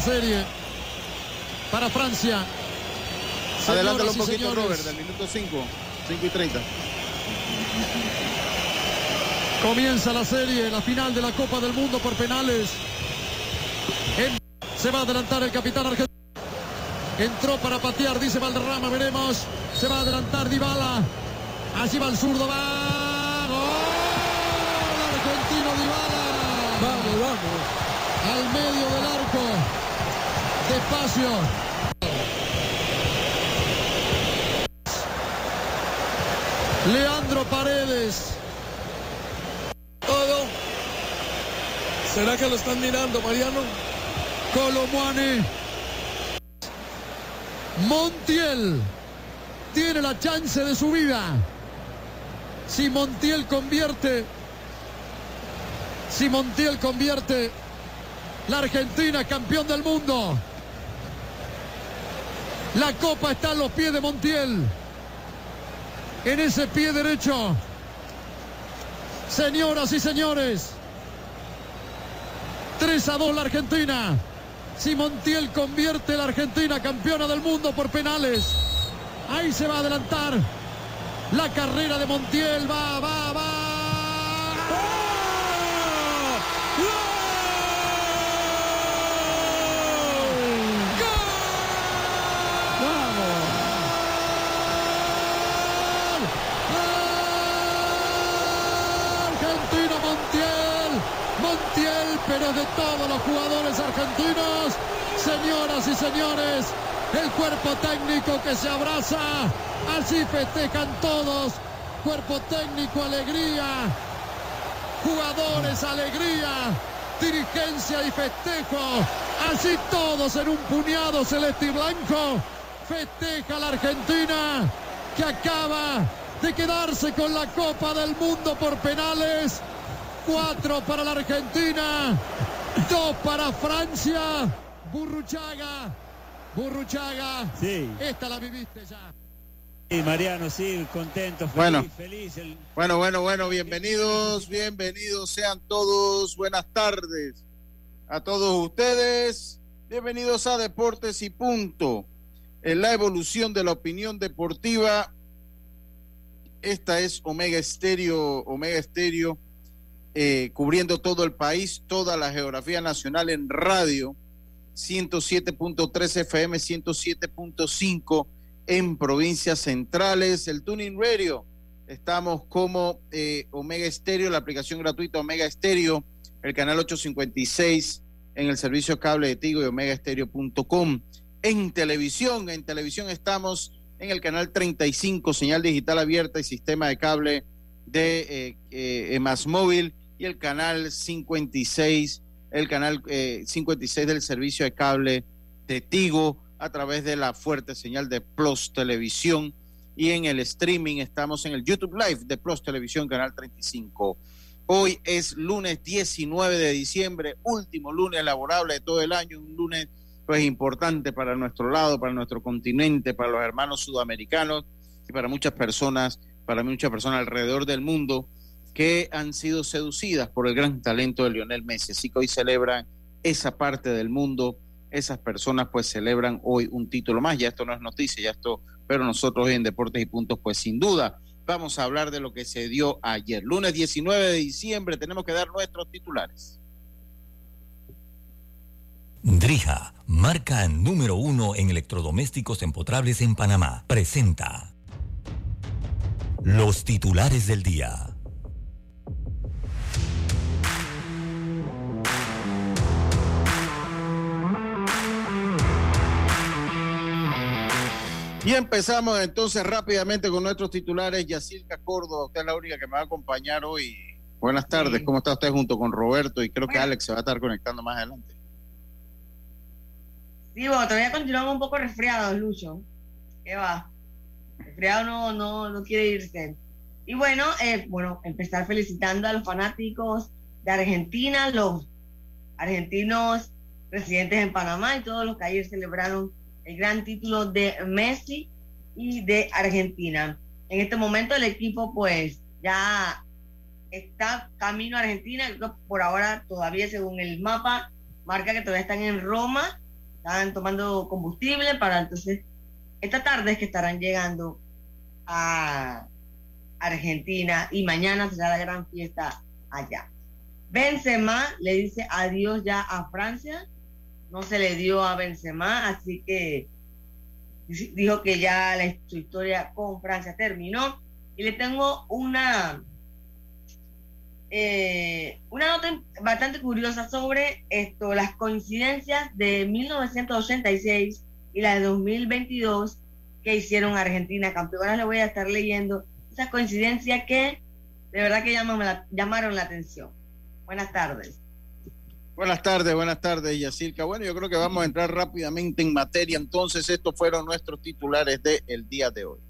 La serie para Francia. Adelántalo un poquito, señores, Robert, del minuto 5, 5 y 30. Comienza la serie, la final de la Copa del Mundo por penales. En- se va a adelantar el capitán argentino. Entró para patear, dice Valderrama, veremos. Se va a adelantar Dybala. Allí va el zurdo, va. ¡Gol! Argentino Dybala. Vamos, vamos. Al medio del arco. Despacio. Leandro Paredes. Todo. ¿Será que lo están mirando, Mariano? Colomuane. Montiel tiene la chance de su vida. Si Montiel convierte, si Montiel convierte, la Argentina campeón del mundo. La copa está en los pies de Montiel. En ese pie derecho. Señoras y señores. 3 a 2 la Argentina. Si Montiel convierte la Argentina campeona del mundo por penales. Ahí se va a adelantar. La carrera de Montiel va, va. Argentina Montiel, De todos los jugadores argentinos, señoras y señores, el cuerpo técnico que se abraza, así festejan todos, cuerpo técnico, alegría, jugadores, alegría, dirigencia y festejo, así todos en un puñado celeste y blanco, festeja la Argentina que acaba de quedarse con la Copa del Mundo por penales. Cuatro para la Argentina, dos para Francia. Burruchaga, Burruchaga. Sí. Esta la viviste ya. Sí, Mariano, sí, contento, feliz, bueno, feliz. El... Bueno, bueno, bueno, bienvenidos, bienvenidos sean todos, buenas tardes a todos ustedes, bienvenidos a Deportes y Punto, en la evolución de la opinión deportiva. Esta es Omega Estéreo, Omega Estéreo, eh, cubriendo todo el país, toda la geografía nacional en radio, 107.3 FM, 107.5 en provincias centrales, el Tuning Radio. Estamos como eh, Omega Estéreo, la aplicación gratuita Omega Estéreo, el canal 856 en el servicio cable de Tigo y omegaestereo.com. En televisión, en televisión estamos en el canal 35, señal digital abierta y sistema de cable de eh, eh, Más Móvil y el canal 56, el canal 56 del servicio de cable de Tigo a través de la fuerte señal de Plus Televisión y en el streaming estamos en el YouTube Live de Plus Televisión, Canal 35. Hoy es lunes 19 de diciembre, último lunes laborable de todo el año, un lunes pues importante para nuestro lado, para nuestro continente, para los hermanos sudamericanos y para muchas personas, para muchas personas alrededor del mundo que han sido seducidas por el gran talento de Lionel Messi. Así que hoy celebran esa parte del mundo esas personas pues celebran hoy un título más. Ya esto no es noticia, ya esto, pero nosotros hoy en Deportes y Puntos pues sin duda vamos a hablar de lo que se dio ayer. Lunes 19 de diciembre tenemos que dar nuestros titulares. Drija, marca número uno en electrodomésticos empotrables en Panamá, presenta los titulares del día. Y empezamos entonces rápidamente con nuestros titulares. Yacirca Córdoba, usted es la única que me va a acompañar hoy. Buenas tardes, ¿cómo está usted junto con Roberto? Y creo que Alex se va a estar conectando más adelante. Sí, bueno, todavía continuamos un poco resfriados, Lucho. ¿Qué va? Resfriado no, no, no quiere irse. Y bueno, eh, bueno, empezar felicitando a los fanáticos de Argentina, los argentinos residentes en Panamá y todos los que ayer celebraron el gran título de Messi y de Argentina. En este momento el equipo pues ya está camino a Argentina, por ahora todavía según el mapa marca que todavía están en Roma, están tomando combustible para entonces esta tarde es que estarán llegando a Argentina y mañana será la gran fiesta allá. Benzema le dice adiós ya a Francia no se le dio a Benzema, así que dijo que ya la, historia con Francia terminó. Y le tengo una, eh, una nota bastante curiosa sobre esto, las coincidencias de 1986 y la de 2022 que hicieron Argentina campeona. Le voy a estar leyendo esas coincidencias que de verdad que llamaron la atención. Buenas tardes. Buenas tardes, buenas tardes, Yacirca. Bueno, yo creo que vamos a entrar rápidamente en materia. Entonces, estos fueron nuestros titulares del el día de hoy.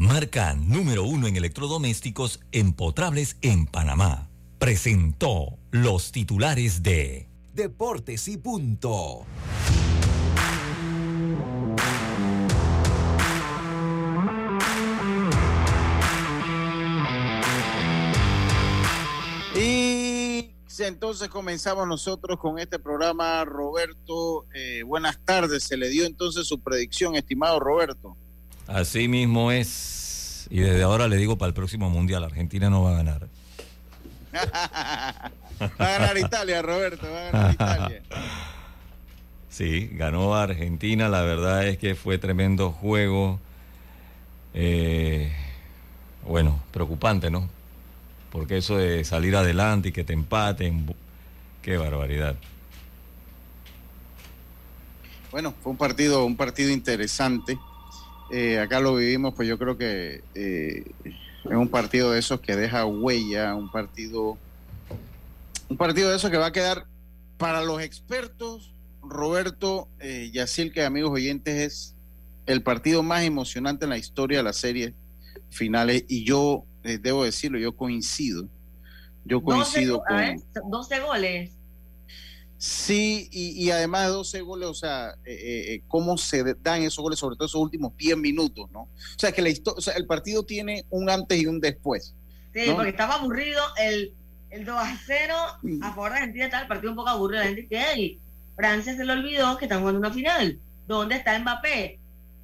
marca número uno en electrodomésticos empotrables en Panamá. Presentó los titulares de Deportes y Punto. Y entonces comenzamos nosotros con este programa. Roberto, eh, buenas tardes. Se le dio entonces su predicción, estimado Roberto. Así mismo es. Y desde ahora le digo para el próximo mundial, Argentina no va a ganar. va a ganar Italia, Roberto, va a ganar Italia. Sí, ganó Argentina, la verdad es que fue tremendo juego. Eh, bueno, preocupante, ¿no? Porque eso de salir adelante y que te empaten, qué barbaridad. Bueno, fue un partido, un partido interesante. Eh, acá lo vivimos, pues yo creo que eh, Es un partido de esos que deja huella, un partido, un partido de esos que va a quedar para los expertos, Roberto eh, Yacil, que amigos oyentes, es el partido más emocionante en la historia de la serie finales y yo eh, debo decirlo, yo coincido. Yo coincido con... 12 goles. Sí, y, además de 12 goles, o sea, eh, eh, cómo se dan esos goles, sobre todo esos últimos 10 minutos, ¿no? O sea, que la o sea, el partido tiene un antes y un después. Sí, porque estaba aburrido el, el 2 a 0 mm. a favor de Argentina, estaba el partido un poco aburrido. La gente que Francia se le olvidó que están jugando una final. ¿Dónde está Mbappé?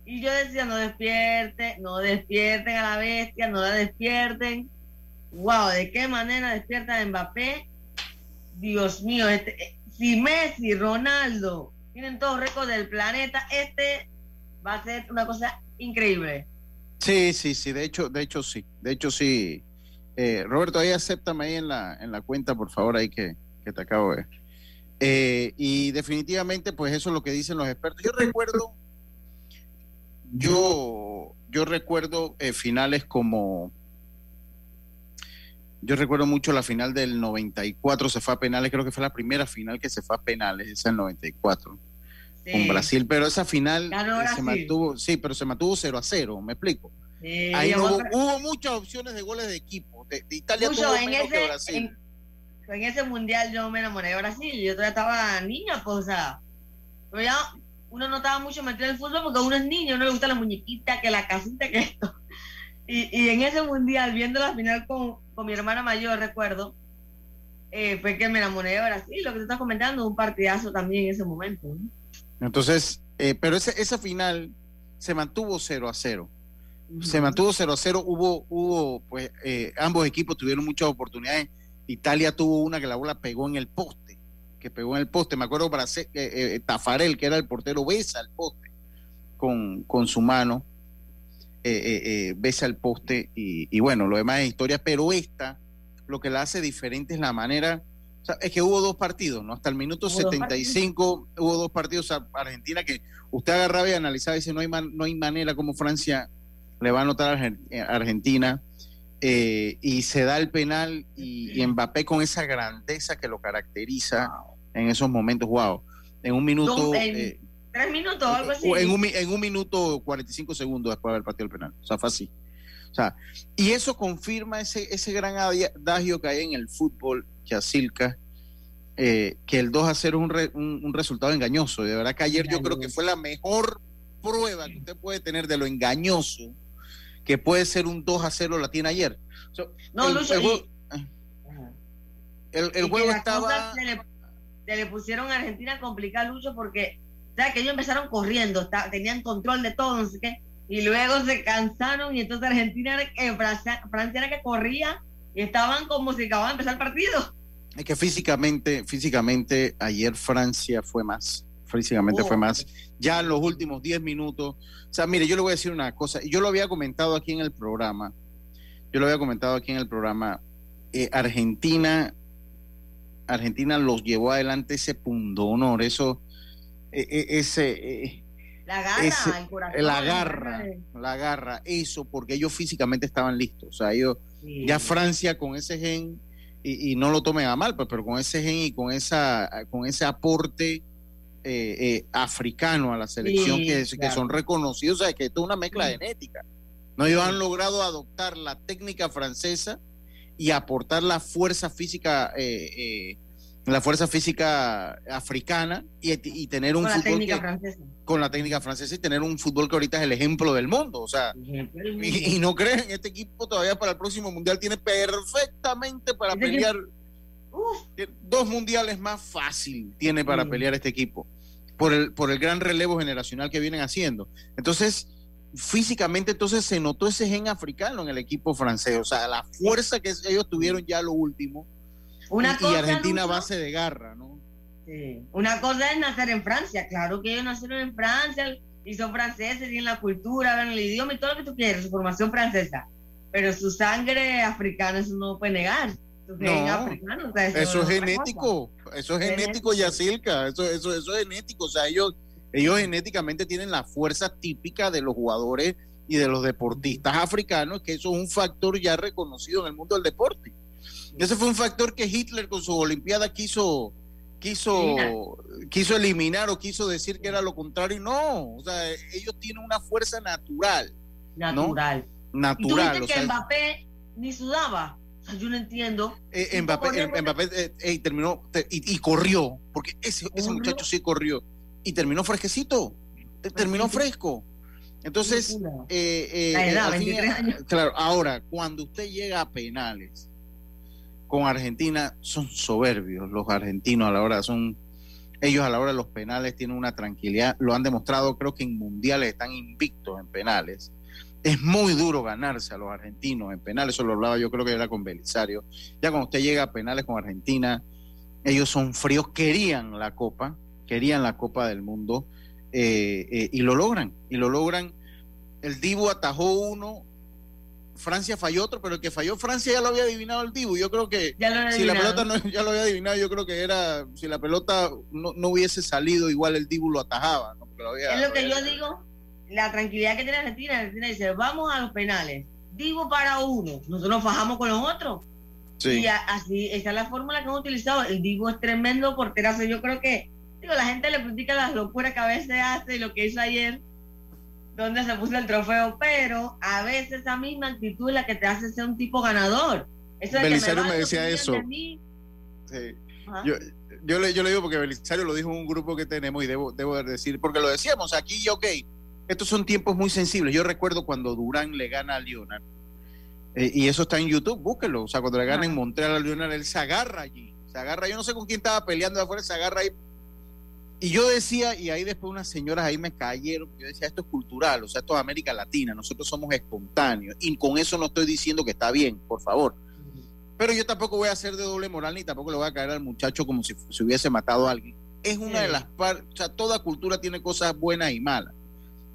Y yo decía, no despierte, no despierten a la bestia, no la despierten. Wow, ¿de qué manera despierta Mbappé? Dios mío, este, eh, si Messi, Ronaldo tienen todos récords del planeta, este va a ser una cosa increíble. Sí, sí, sí, de hecho, de hecho sí, de hecho sí. Eh, Roberto, ahí acéptame ahí en la, en la cuenta, por favor, ahí que, que te acabo de ver. Eh, y definitivamente, pues eso es lo que dicen los expertos. Yo recuerdo yo, yo recuerdo eh, finales como. Yo recuerdo mucho la final del 94, se fue a penales, creo que fue la primera final que se fue a penales, esa del 94, con Brasil, pero esa final eh, se mantuvo, sí, pero se mantuvo 0 a 0, me explico. Ahí hubo, muchas opciones de goles de equipo, de, Italia tuvo en menos ese, que Brasil. En, ese mundial yo me enamoré de Brasil, yo todavía estaba niña, pues, o sea, pero ya uno no estaba mucho metido en el fútbol porque uno es niño, uno le gusta la muñequita, que la casita, que esto. Y, en ese mundial, viendo la final con, mi hermana mayor, recuerdo, eh, fue que me enamoré de Brasil, lo que te estás comentando, un partidazo también en ese momento. Entonces, eh, pero ese, esa final se mantuvo 0 a 0. Se mantuvo 0 a 0, hubo, hubo pues, eh, ambos equipos tuvieron muchas oportunidades. Italia tuvo una que la bola pegó en el poste que pegó en el poste. Me acuerdo eh, eh, Tafarel, que era el portero, besa el poste con, con su mano, eh, besa el poste y, bueno, lo demás es historia, pero esta, lo que la hace diferente es la manera, es que hubo dos partidos, ¿no? Hasta el minuto 75 hubo dos partidos a Argentina que usted agarraba y analizaba y dice, no hay, no hay manera como Francia le va a anotar a Argentina. y se da el penal y, y, Mbappé con esa grandeza que lo caracteriza, en esos momentos, wow. En un minuto... eh, tres minutos o algo así. En un, en un minuto 45 segundos después de haber partido el penal. O sea, fue así. O sea, y eso confirma ese, ese gran adagio que hay en el fútbol, Chacilca, eh, que el 2 a 0 es un, un, resultado engañoso. De verdad que ayer yo creo que fue la mejor prueba que usted puede tener de lo engañoso que puede ser un 2 a 0 la tiene ayer. no, el, el, el, juego estaba se le pusieron a Argentina complicada Lucho porque o que ellos empezaron corriendo, tenían control de todo, no sé qué, y luego se cansaron y entonces Argentina era que Francia, era que corría y estaban como si acababan de empezar el partido. Es que físicamente, físicamente ayer Francia fue más, físicamente fue más. Ya en los últimos 10 minutos, o sea, mire, yo le voy a decir una cosa, yo lo había comentado aquí en el programa, yo lo había comentado aquí en el programa, eh, Argentina Argentina los llevó adelante ese punto honor, eso, ese... E, la garra, el corazón, la garra, la garra, eso, porque ellos físicamente estaban listos. O sea, ellos, ya Francia con ese gen, y, no lo tomen a mal, pues, pero con ese gen y con esa, con ese aporte eh, eh, africano a la selección que, que, son reconocidos, o sea, que esto es una mezcla genética. No, ellos han logrado adoptar la técnica francesa y aportar la fuerza física, eh, eh, la fuerza física africana y, tener un con fútbol la técnica francesa. con la técnica francesa y tener un fútbol que ahorita es el ejemplo del mundo, o sea, y, no creen, este equipo todavía para el próximo mundial tiene perfectamente para este pelear dos mundiales más fácil tiene para pelear este equipo por el por el gran relevo generacional que vienen haciendo. Entonces, físicamente entonces se notó ese gen africano en el equipo francés, o sea, la fuerza que ellos tuvieron ya lo último. Una y, Argentina a base de garra, ¿no? Sí. Una cosa es nacer en Francia, claro que ellos nacieron en Francia y son franceses, tienen la cultura, ven el idioma y todo lo que tú quieras, su formación francesa, pero su sangre africana eso no puede negar. No, eso, es genético, eso es genético, Yacilca, eso, eso, eso es genético, o sea, ellos ellos genéticamente tienen la fuerza típica de los jugadores y de los deportistas africanos, que eso es un factor ya reconocido en el mundo del deporte. Ese fue un factor que Hitler con su Olimpiada quiso, quiso, quiso eliminar o quiso decir que era lo contrario. No, o sea, ellos tienen una fuerza natural. Natural. Natural. ¿Y tú que Mbappé ni sudaba. yo no entiendo. Eh, Mbappé, eh, terminó y, corrió, porque ese, ese muchacho sí corrió y terminó fresquecito, terminó fresco. Entonces, eh, eh claro, ahora, cuando usted llega a penales con Argentina, son soberbios los argentinos a la hora, son ellos a la hora de los penales tienen una tranquilidad, lo han demostrado, creo que en mundiales están invictos en penales. Es muy duro ganarse a los argentinos en penales, eso lo hablaba yo creo que era con Belisario. Ya cuando usted llega a penales con Argentina, ellos son fríos, querían la copa, querían la Copa del Mundo eh, eh, y lo logran, y lo logran. El Divo atajó uno, Francia falló otro, pero el que falló Francia ya lo había adivinado el Divo. Yo creo que si la pelota no, ya lo había adivinado, yo creo que era, si la pelota no, hubiese salido, igual el Divo lo atajaba. es lo que yo digo, la tranquilidad que tiene Argentina, Argentina dice, vamos a los penales, Divo para uno, nosotros nos fajamos con los otros. Y así, esa es la fórmula que hemos utilizado. El Divo es tremendo porterazo. Yo creo que la gente le critica las locuras que a veces hace y lo que hizo ayer, donde se puso el trofeo, pero a veces esa misma actitud es la que te hace ser un tipo ganador. Eso Belisario me, decía eso. Yo, yo, le, yo le digo porque Belisario lo dijo en un grupo que tenemos y debo, debo decir, porque lo decíamos aquí, ok, estos son tiempos muy sensibles. Yo recuerdo cuando Durán le gana a Leonard, eh, y eso está en YouTube, búsquelo. O sea, cuando le gana en Montreal a Leonard, él se agarra allí. Se agarra, yo no sé con quién estaba peleando de afuera, se agarra ahí y yo decía, y ahí después unas señoras ahí me cayeron, yo decía, esto es cultural, o sea, esto es América Latina, nosotros somos espontáneos. Y con eso no estoy diciendo que está bien, por favor. Pero yo tampoco voy a hacer de doble moral ni tampoco le voy a caer al muchacho como si se hubiese matado a alguien. Es una de las partes, o sea, toda cultura tiene cosas buenas y malas.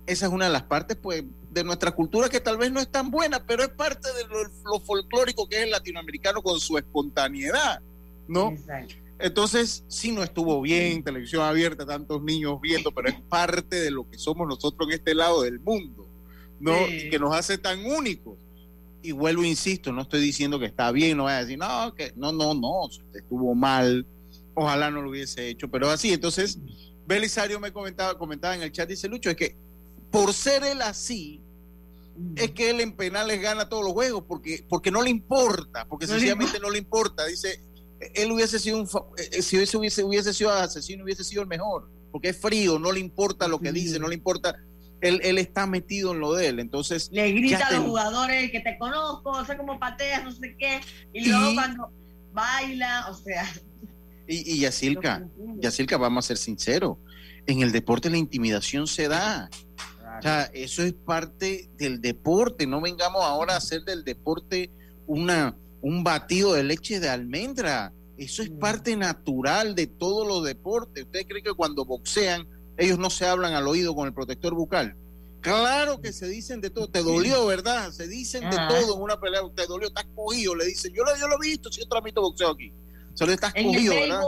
Esa es una de las partes, pues, de nuestra cultura que tal vez no es tan buena, pero es parte de lo, lo folclórico que es el latinoamericano con su espontaneidad, ¿no? Exacto. Entonces, sí no estuvo bien, televisión abierta, tantos niños viendo, pero es parte de lo que somos nosotros en este lado del mundo, ¿no? Que nos hace tan únicos. Y vuelvo, insisto, no estoy diciendo que está bien, no voy a decir, no, que no, no, no, estuvo mal, ojalá no lo hubiese hecho, pero así. Entonces, Belisario me comentaba, comentaba en el chat, dice Lucho, es que por ser él así, es que él en penales gana todos los juegos, porque, porque no le importa, porque sencillamente no le importa. Dice, él hubiese sido un, eh, eh, si hubiese, hubiese, hubiese sido asesino, hubiese sido el mejor, porque es frío, no le importa lo que dice, no le importa, él, él está metido en lo de él, entonces... Le grita a los jugadores que te conozco, sé cómo pateas, no sé qué, y, luego cuando baila, o sea... Y, y Yacilca, Yacilca, vamos a ser sinceros, en el deporte la intimidación se da. O sea, eso es parte del deporte, no vengamos ahora a hacer del deporte una un batido de leche de almendra. Eso es mm. parte natural de todos los deportes. ¿Usted cree que cuando boxean ellos no se hablan al oído con el protector bucal? Claro que se dicen de todo. Te dolió, ¿verdad? Se dicen de todo en una pelea. Te dolió, estás cogido. Le dicen, yo lo, yo lo he visto, si yo transmito boxeo aquí. Solo estás cogido, ¿verdad?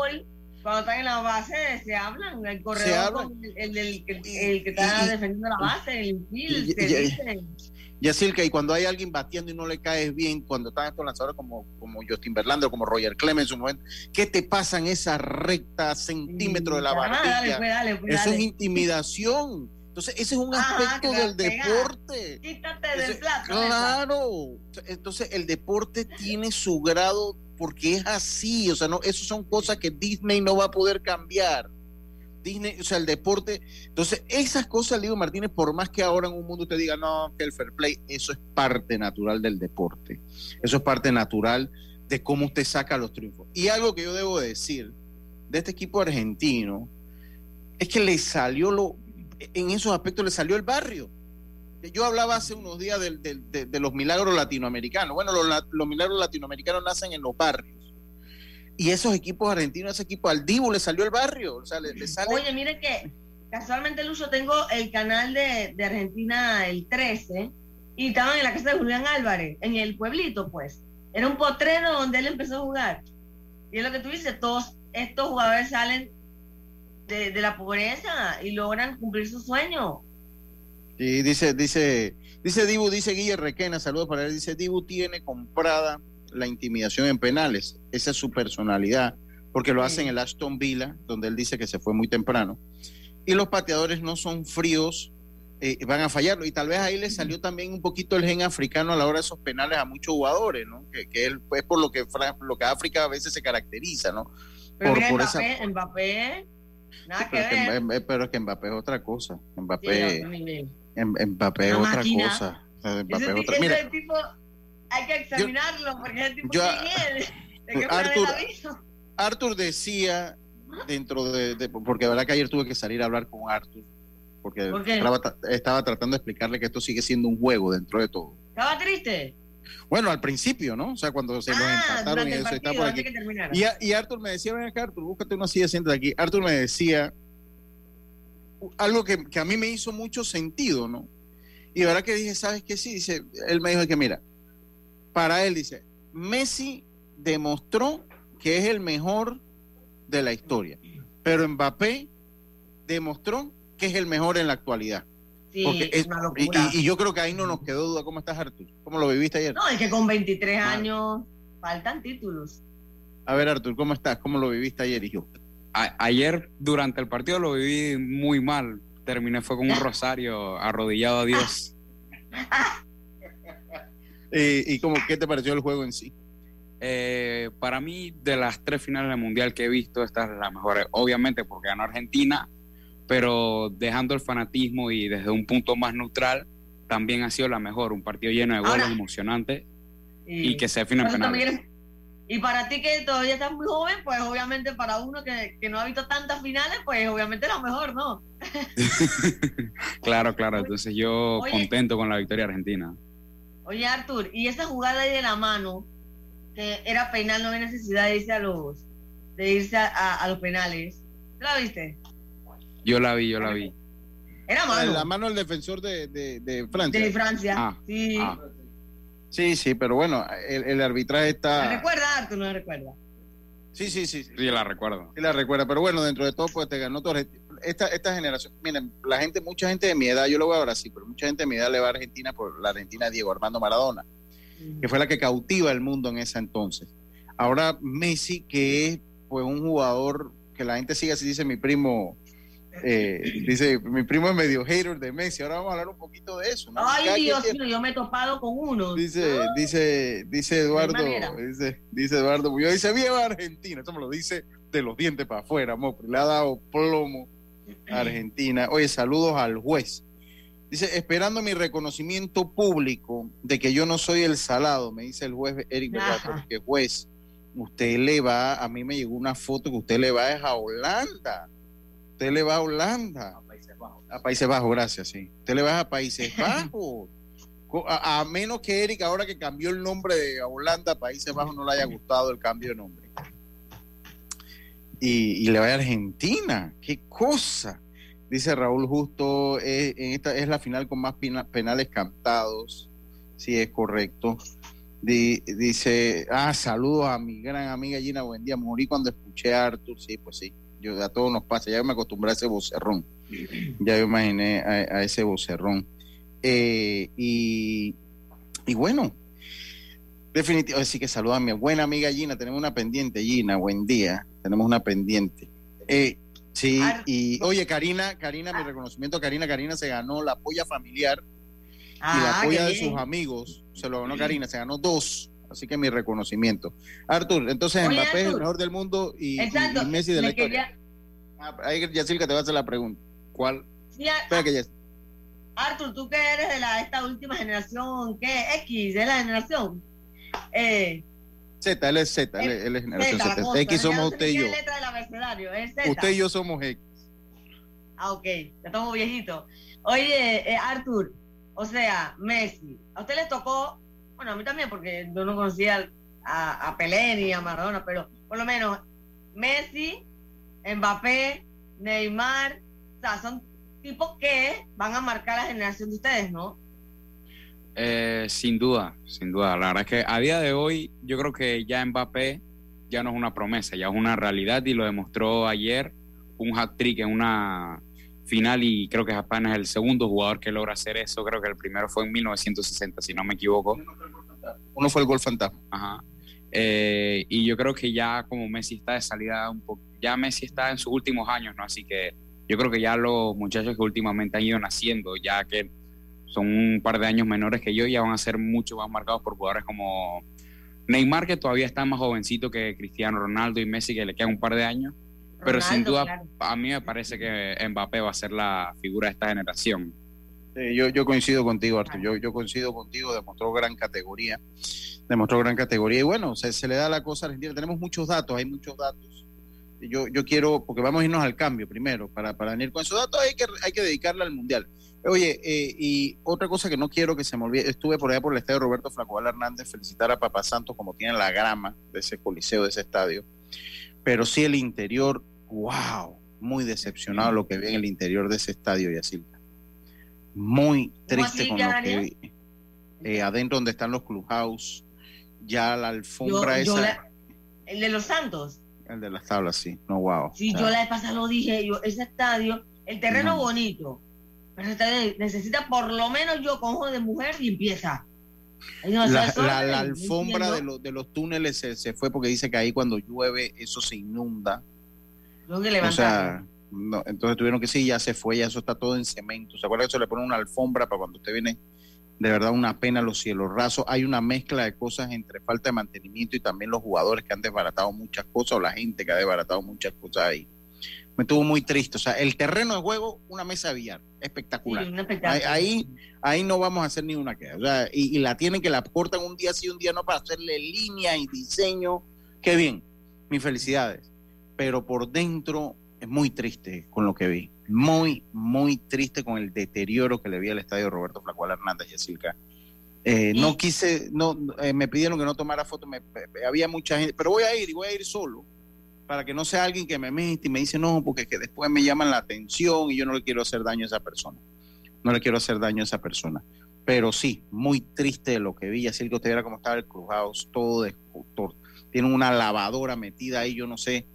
Cuando están en la base, se hablan. El corredor, el, el, que está defendiendo la base, el field, se dicen y así que cuando hay alguien batiendo y no le caes bien, cuando están estos lanzadores como, como Justin Verlander, como Roger Clemens en su momento, ¿qué te pasa en esa recta centímetro de la barbilla? Pues, pues, Eso es intimidación. Entonces, ese es un aspecto del deporte. Quítate del plato. Claro. Entonces, el deporte tiene su grado porque es así. O sea, no, eso son cosas que Disney no va a poder cambiar. Disney, o sea, el deporte. Entonces, esas cosas, digo Martínez, por más que ahora en un mundo te diga, no, que el fair play, eso es parte natural del deporte. Eso es parte natural de cómo usted saca los triunfos. Y algo que yo debo decir de este equipo argentino es que le salió lo, en esos aspectos le salió el barrio. Yo hablaba hace unos días de, los milagros latinoamericanos. Bueno, los milagros latinoamericanos nacen en los barrios y esos equipos argentinos, ese equipo al Divo le salió el barrio. O sea, le, Oye, miren que casualmente, Lucho, tengo el canal de, Argentina el 13 y estaban en la casa de Julián Álvarez, en el pueblito, pues. Era un potrero donde él empezó a jugar. Y es lo que tú dices, todos estos jugadores salen de, la pobreza y logran cumplir su sueño. Sí, dice, dice, dice Dibu, dice Guille Requena, saludos para él, dice Dibu tiene comprada la intimidación en penales, esa es su personalidad, porque lo hace en el Aston Villa, donde él dice que se fue muy temprano, y los pateadores no son fríos, eh, van a fallarlo, y tal vez ahí le salió también un poquito el gen africano a la hora de esos penales a muchos jugadores, ¿no? Que, que él, es por lo que, lo que África a veces se caracteriza, ¿no? Pero por, mira, por Mbappé, esa... Mbappé, nada que pero, es que, ver. Mbappé- pero es que Mbappé es otra cosa. Sí, Mbappé, nivel. Em- Mbappé es Una otra cosa. Mbappé Ese, es otra. ese Mira, tipo hay que examinarlo porque ese tipo yo- ¿quién es? ¿De qué Arthur-? Arthur decía dentro de, de- porque de verdad que ayer tuve que salir a hablar con Arthur porque ¿Por estaba, estaba tratando de explicarle que esto sigue siendo un juego dentro de todo. ¿Estaba triste? Bueno, al principio, ¿no? O sea, cuando se los ah, empataron y eso está partido, por aquí. Y, Arthur me decía, ven acá, Arthur, búscate una silla, siéntate aquí. Arthur me decía algo que, que a mí me hizo mucho sentido, ¿no? Y de verdad que dije, ¿sabes qué? Sí, dice, él me dijo que mira, para él dice, Messi demostró que es el mejor de la historia, pero Mbappé demostró que es el mejor en la actualidad. Sí, Porque es- una y, locura. y- y yo creo que ahí no nos quedó duda. ¿Cómo estás, Arthur? ¿Cómo lo viviste ayer? No, es que con 23 Mal. años faltan títulos. A ver, Arthur, ¿cómo estás? ¿Cómo lo viviste ayer, hijo? A- ayer durante el partido lo viví muy mal. Terminé fue con un rosario arrodillado a Dios. Eh, ¿Y cómo, qué te pareció el juego en sí? Eh, para mí, de las tres finales del mundial que he visto, esta es la mejor. Obviamente porque ganó Argentina, pero dejando el fanatismo y desde un punto más neutral, también ha sido la mejor. Un partido lleno de goles, Ahora- emocionante Y, y que se define en penales. y para ti que todavía estás muy joven, pues obviamente para uno que, que no ha visto tantas finales, pues obviamente lo mejor, ¿no? Claro, claro. Entonces yo Oye. contento con la victoria argentina. Oye, Artur, y esa jugada ahí de la mano, que era penal, no había necesidad de irse a los, de irse a, a- a los penales. ¿La viste? Yo la vi, yo la vi. Era mano. La mano del defensor de, de- de Francia. de Francia. Ah, sí. ah. Sí, sí, pero bueno, el, el arbitraje ¿Me está... recuerda, Artur? ¿No me recuerda? Sí, sí, sí, sí, la recuerdo. sí la recuerda, pero bueno, dentro de todo, pues te ganó tu. Esta, esta generación, miren, la gente, mucha gente de mi edad, yo lo voy a Brasil, pero mucha gente de mi edad le va a Argentina por la Argentina Diego Armando Maradona, que fue la que cautiva el mundo en ese entonces. Ahora Messi, que es pues un jugador que la gente sigue así, dice mi primo, eh, dice, mi primo es medio hater de Messi, ahora vamos a hablar un poquito de eso. ¿no? Ay, Dios mío, yo me he topado con uno. Dice, dice, dice Eduardo, dice, dice Eduardo Muñoz, dice, viva Argentina, eso me lo dice de los dientes para afuera, Mopri, le ha dado plomo Argentina. Oye, saludos al juez. Dice, esperando mi reconocimiento público de que yo no soy el salado, me dice el juez Eric porque juez, usted le va, a mí me llegó una foto que usted le va es a Holanda. Usted le va a Holanda. A Países Bajos, gracias, sí. Usted le va a Países Bajos. A, a menos que Eric, ahora que cambió el nombre de Holanda a Países Bajos, no le haya gustado el cambio de nombre. Y, y le vaya a Argentina. ¡Qué cosa! Dice Raúl Justo, es la final con más pena- penales cantados. Sí, es correcto. Di- dice, ah, saludos a mi gran amiga Gina, buen día. Morí cuando escuché a Arthur. Sí, pues sí. Yo, a todos nos pasa. Ya me acostumbré a ese vocerrón. Ya yo imaginé a, ese vocerrón. Eh, y bueno, definitivamente, así que saluda a mi buena amiga Gina. Tenemos una pendiente, Gina. Buen día. Tenemos una pendiente. Eh, sí, Ar- y oye, Karina, Karina, mi reconocimiento a Karina. Karina se ganó la polla familiar y la Ah, polla de sus amigos. Se lo ganó Karina, se ganó dos. Así que mi reconocimiento. Artur, entonces Oye, Mbappé es el Artur. mejor del mundo y, y- y Messi de la historia. quería- Ah, ahí te va a hacer la pregunta. ¿Cuál? Sí, a- Espera que ya. Arthur, tú que eres de la, esta última generación, ¿qué? X, de la generación. Eh, Z, él es Z, él, es- él es generación Z, cosa, X somos usted y yo. letra del abecedario, es Z. Usted y yo somos X. Ah, ok, ya estamos viejitos. Oye, eh, Arthur, o sea, Messi, a usted le tocó, bueno, a mí también, porque yo no conocía a, a Pelé ni a Maradona, pero por lo menos Messi, Mbappé, Neymar, o sea, son tipos que van a marcar la generación de ustedes, ¿no? Eh, sin duda, sin duda. La verdad es que a día de hoy yo creo que ya Mbappé ya no es una promesa, ya es una realidad y lo demostró ayer un hat-trick en una final y creo que Japón es el segundo jugador que logra hacer eso. Creo que el primero fue en 1960, si no me equivoco. Uno fue el gol fantasma. Ajá. Eh, y yo creo que ya como Messi está de salida un poco, ya Messi está en sus últimos años, ¿no? Así que yo creo que ya los muchachos que últimamente han ido naciendo, ya que son un par de años menores que yo, ya van a ser mucho más marcados por jugadores como Neymar, que todavía está más jovencito que Cristiano Ronaldo y Messi, que le quedan un par de años. Pero sin duda, a mí me parece que Mbappé va a ser la figura de esta generación. yo, yo coincido contigo, Artur. Yo, yo coincido contigo, demostró gran categoría. Demostró gran categoría. Y bueno, se, se le da la cosa a Argentina. Tenemos muchos datos, hay muchos datos. Yo, yo quiero, porque vamos a irnos al cambio primero, para, para venir con esos datos hay que, hay que dedicarle al Mundial. Oye, eh, y otra cosa que no quiero que se me olvide, estuve por allá por el estadio Roberto Flacoval Hernández, felicitar a Papá Santos como tiene la grama de ese coliseo, de ese estadio, pero sí el interior, wow, muy decepcionado lo que vi en el interior de ese estadio, Yacilca. Muy triste con lo que vi. Eh, adentro donde están los clubhouse, ya la alfombra esa. el de los Santos. El de las tablas, sí, no, wow. Sí, yo la vez pasada lo dije, yo, ese estadio, el terreno bonito pero necesita por lo menos yo con de mujer limpieza. la, la, alfombra de, los, de los túneles se, se, fue porque dice que ahí cuando llueve eso se inunda. O sea, no, entonces tuvieron que sí, ya se fue, ya eso está todo en cemento. ¿Se acuerda que se le pone una alfombra para cuando usted viene? De verdad, una pena los cielos rasos. Hay una mezcla de cosas entre falta de mantenimiento y también los jugadores que han desbaratado muchas cosas o la gente que ha desbaratado muchas cosas ahí me tuvo muy triste. O sea, el terreno de juego, una mesa de billar, espectacular. ahí, ahí no vamos a hacer ni una queda. O sea, y, la tienen que la cortan un día sí, un día no, para hacerle línea y diseño. Qué bien, mis felicidades. Pero por dentro es muy triste con lo que vi. Muy, muy triste con el deterioro que le vi al estadio Roberto Flacual Hernández y Silca. Eh, no quise, no, eh, me pidieron que no tomara fotos, había mucha gente, pero voy a ir y voy a ir solo para que no sea alguien que me mete y me dice no, porque que después me llaman la atención y yo no le quiero hacer daño a esa persona. No le quiero hacer daño a esa persona. Pero sí, muy triste lo que vi. Así que usted viera cómo estaba el Clubhouse, todo de Tiene una lavadora metida ahí, yo no sé.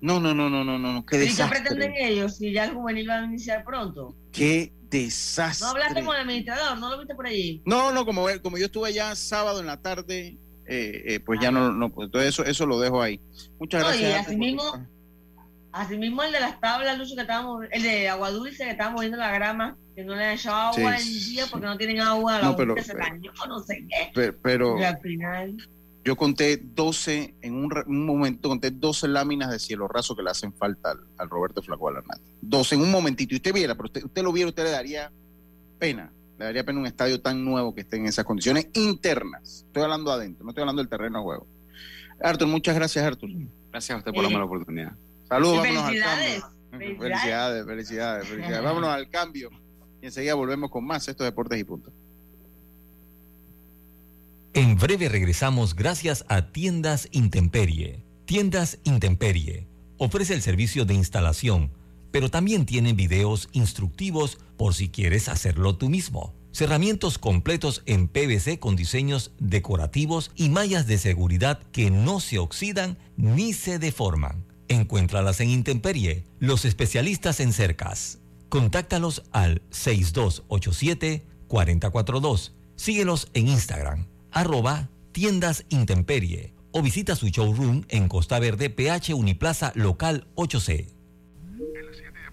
No, no, no, no, no, no. Qué desastre. ¿Y qué pretenden ellos si ya el juvenil va a iniciar pronto? Qué desastre. No hablaste con el administrador, no lo viste por allí. No, no, como, como yo estuve allá sábado en la tarde, eh, eh, pues ya no, no pues entonces eso, eso lo dejo ahí. Muchas gracias. y así mismo, así mismo el de las tablas, Lucho, que estábamos, el de agua dulce que estábamos viendo la grama, que no le han echado agua en el día porque no tienen agua, la no, pero, se dañó, no sé qué. Pero, y al final... Yo conté 12, en un, un, momento conté 12 láminas de cielo raso que le hacen falta al, Roberto Flaco Hernández. 12 en un momentito. Y usted viera, pero usted, usted lo viera, usted le daría pena le daría pena un estadio tan nuevo que esté en esas condiciones internas. Estoy hablando adentro, no estoy hablando del terreno de juego. Artur, muchas gracias, Artur. Gracias a usted por la oportunidad. Saludos, vámonos al cambio. Felicidades, felicidades, felicidades. vámonos al cambio y enseguida volvemos con más estos deportes y puntos. En breve regresamos gracias a Tiendas Intemperie. Tiendas Intemperie ofrece el servicio de instalación pero también tienen videos instructivos por si quieres hacerlo tú mismo. Cerramientos completos en PVC con diseños decorativos y mallas de seguridad que no se oxidan ni se deforman. Encuéntralas en Intemperie, los especialistas en cercas. Contáctalos al 6287-442. Síguelos en Instagram, arroba tiendas Intemperie o visita su showroom en Costa Verde, PH Uniplaza Local 8C.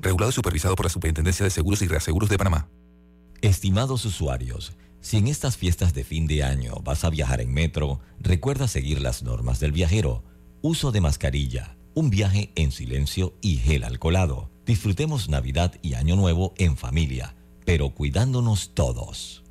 regulado y supervisado por la Superintendencia de Seguros y Reaseguros de Panamá. Estimados usuarios, si en estas fiestas de fin de año vas a viajar en metro, recuerda seguir las normas del viajero. Uso de mascarilla, un viaje en silencio y gel alcoholado. Disfrutemos Navidad y Año Nuevo en familia, pero cuidándonos todos.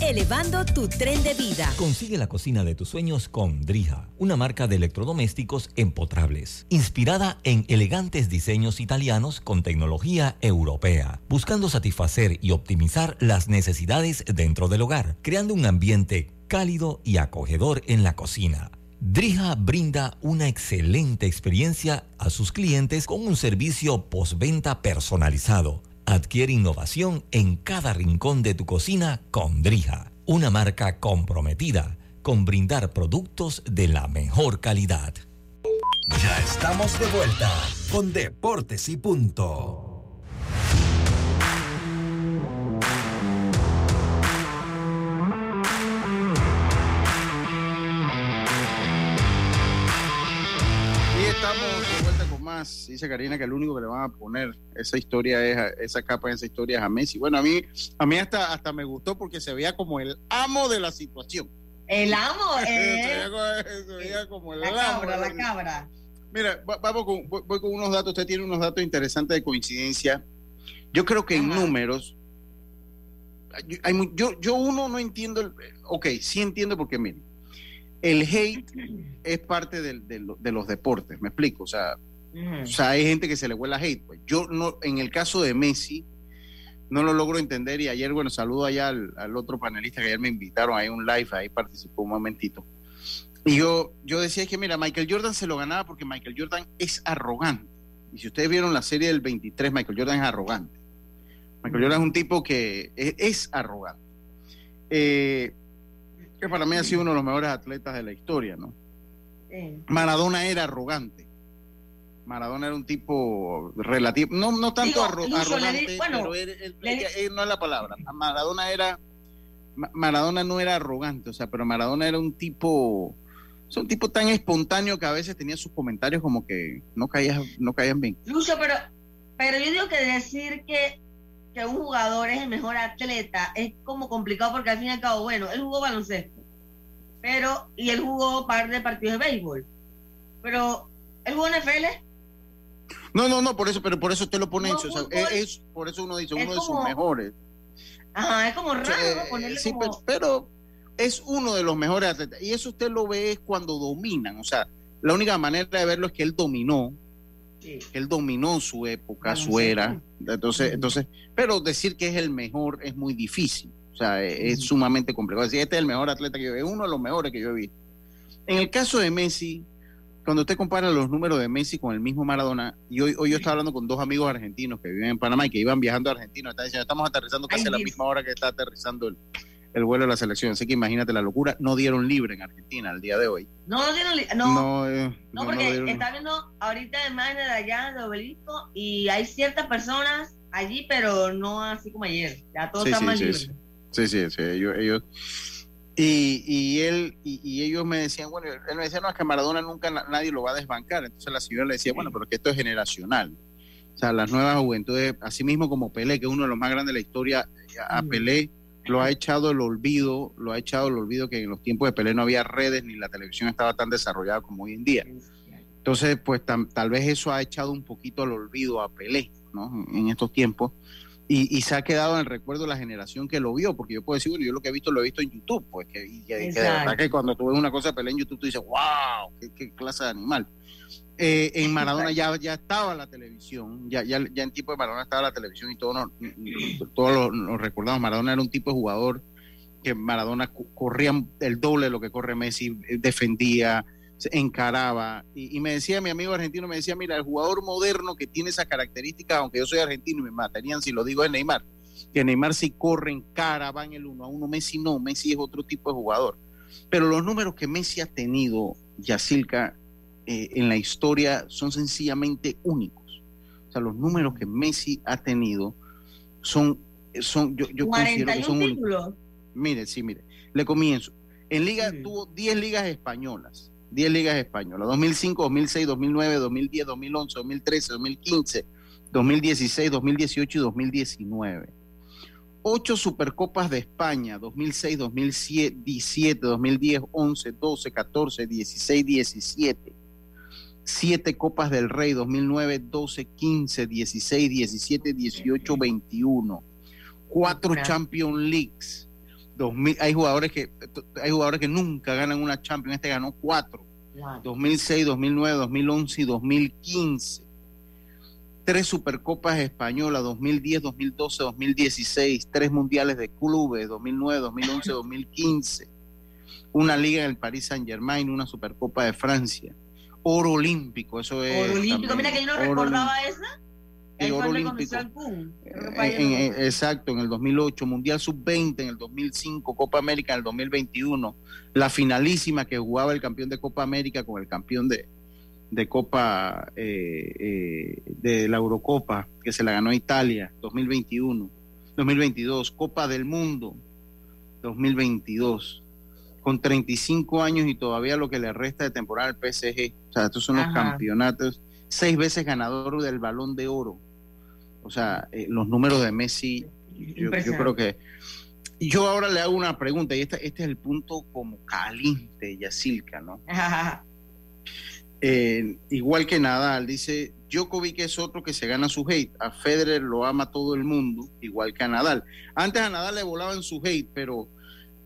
elevando tu tren de vida. Consigue la cocina de tus sueños con Drija, una marca de electrodomésticos empotrables, inspirada en elegantes diseños italianos con tecnología europea, buscando satisfacer y optimizar las necesidades dentro del hogar, creando un ambiente cálido y acogedor en la cocina. Drija brinda una excelente experiencia a sus clientes con un servicio postventa personalizado. Adquiere innovación en cada rincón de tu cocina con Drija, una marca comprometida con brindar productos de la mejor calidad. Ya estamos de vuelta con Deportes y Punto. Más. Dice Karina que el único que le van a poner esa historia es a- esa capa en esa historia es a Messi. Bueno, a mí, a mí hasta, hasta me gustó porque se veía como el amo de la situación. El amo, se, eh. veía como, se veía como el La amo. cabra, la cabra. Mira, va- vamos con, voy, voy con unos datos. Usted tiene unos datos interesantes de coincidencia. Yo creo que en números, yo, hay yo, yo uno no entiendo, el, ok, sí entiendo porque miren, el hate es parte del- del- de los deportes, me explico, o sea, o sea, hay gente que se le huele a hate. Pues. Yo no, en el caso de Messi, no lo logro entender y ayer, bueno, saludo allá al, al otro panelista que ayer me invitaron a un live, ahí participó un momentito. Y yo, yo decía que, mira, Michael Jordan se lo ganaba porque Michael Jordan es arrogante. Y si ustedes vieron la serie del 23, Michael Jordan es arrogante. Michael Jordan es un tipo que es, es arrogante. Eh, que para mí ha sido uno de los mejores atletas de la historia, ¿no? Maradona era arrogante. Maradona era un tipo relativo, no, no tanto Digo, arro- le arrogante, di- bueno, pero él- él- le di- él no es la palabra. Maradona era, Ma- Maradona no era arrogante, o sea, pero Maradona era un tipo, es un tipo tan espontáneo que a veces tenía sus comentarios como que no caían, no caían bien. Lucho, pero, pero yo digo que decir que, que un jugador es el mejor atleta es como complicado porque al fin y al cabo, bueno, él jugó baloncesto, pero, y él jugó par de partidos de béisbol, pero él jugó en FL, No, no, no, por eso, pero por eso usted lo pone No, o sea, fútbol. es, es- por eso uno dice uno de sus mejores. ajá, es como raro, Eh. Ponerle sí, como- pero, es uno de los mejores atletas. Y eso usted lo ve es cuando dominan. O sea, la única manera de verlo es que él dominó. Que él dominó su época, su era. Entonces, entonces, pero decir que es el mejor es muy difícil. O sea, es, es sumamente complicado. Decir, este es el mejor atleta que yo he uno de los mejores que yo he visto. En el caso de Messi, cuando usted compara los números de Messi con el mismo Maradona, y hoy, hoy yo estaba hablando con dos amigos argentinos que viven en Panamá y que iban viajando a Argentina, están diciendo, estamos aterrizando casi Ay, a la misma hora que está aterrizando el, el vuelo de la selección. Así que imagínate la locura, no dieron libre en Argentina el día de hoy. No, no tiene li- no, no, eh, no, no porque dieron- está viendo ahorita imágenes de allá de Obelisco y hay ciertas personas allí, pero no así como ayer, ya todo Sí, está sí, más sí, libre. sí. Sí, sí, sí, ellos, ellos y, y él y, y ellos me decían, bueno, él me decía, no, es que Maradona nunca na- nadie lo va a desbancar. Entonces la señora le decía, bueno, pero que esto es generacional. O sea, las nuevas juventudes, así mismo como Pelé, que es uno de los más grandes de la historia, a Pelé lo ha echado el olvido, lo ha echado el olvido que en los tiempos de Pelé no había redes ni la televisión estaba tan desarrollada como hoy en día. Entonces, pues tam- tal vez eso ha echado un poquito al olvido a Pelé, ¿no? En estos tiempos. Y, y se ha quedado en el recuerdo de la generación que lo vio, porque yo puedo decir, bueno, yo lo que he visto lo he visto en YouTube, pues que, y que- que de verdad que cuando tú ves una cosa de Pelé en YouTube, tú dices, wow, qué, qué clase de animal. Eh, en Maradona ya, ya estaba la televisión, ya, ya, ya en tiempo de Maradona estaba la televisión y todos nos, todos lo, recordamos. Maradona era un tipo de jugador que Maradona corría el doble de lo que corre Messi, eh, defendía, encaraba. Y, y me decía mi amigo argentino, me decía, mira, el jugador moderno que tiene esa característica, aunque yo soy argentino y me matarían si lo digo es Neymar, que Neymar sí corre, encara, va en el uno a uno, Messi no, Messi es otro tipo de jugador. Pero los números que Messi ha tenido, Yacilca, eh, en la historia son sencillamente únicos. O sea, los números que Messi ha tenido son, son yo, yo considero que son únicos. Mire, sí, mire, le comienzo. En Liga tuvo 10 ligas españolas, 10 ligas españolas, 2005, 2006, 2009, 2010, 2011, 2013, 2015, 2016, 2018 y 2019 ocho Supercopas de España, 2006, 2017, 2010, 11, 12, 14, 16, 17. Siete Copas del Rey, 2009, 12, 15, 16, 17, 18, 21. Cuatro Champions Leagues. 2000, hay, jugadores que, hay jugadores que nunca ganan una Champions. Este ganó cuatro. 2006, 2009, 2011 y 2015 tres Supercopas Españolas, 2010, 2012, 2016, tres Mundiales de Clubes, 2009, 2011, 2015, una Liga en el Paris Saint Germain, una Supercopa de Francia, Oro Olímpico, eso es... Oro Olímpico, mira que yo no recordaba esa. El oro olímpico. Eh, exacto, en el 2008, Mundial Sub-20 en el 2005, Copa América en el 2021, la finalísima que jugaba el campeón de Copa América con el campeón de, de Copa, eh, eh, de la Eurocopa, que se la ganó Italia, 2021, 2022, Copa del Mundo, 2022, con 35 años y todavía lo que le resta de temporada al PSG. O sea, estos son los campeonatos, seis veces ganador del balón de oro. O sea, eh, los números de Messi, yo, creo que... Yo ahora le hago una pregunta, y este, este es el punto como caliente, Yacilca, ¿no? Eh, igual que Nadal, dice, Djokovic es otro que se gana su hate, a Federer lo ama todo el mundo, igual que a Nadal. Antes a Nadal le volaban su hate, pero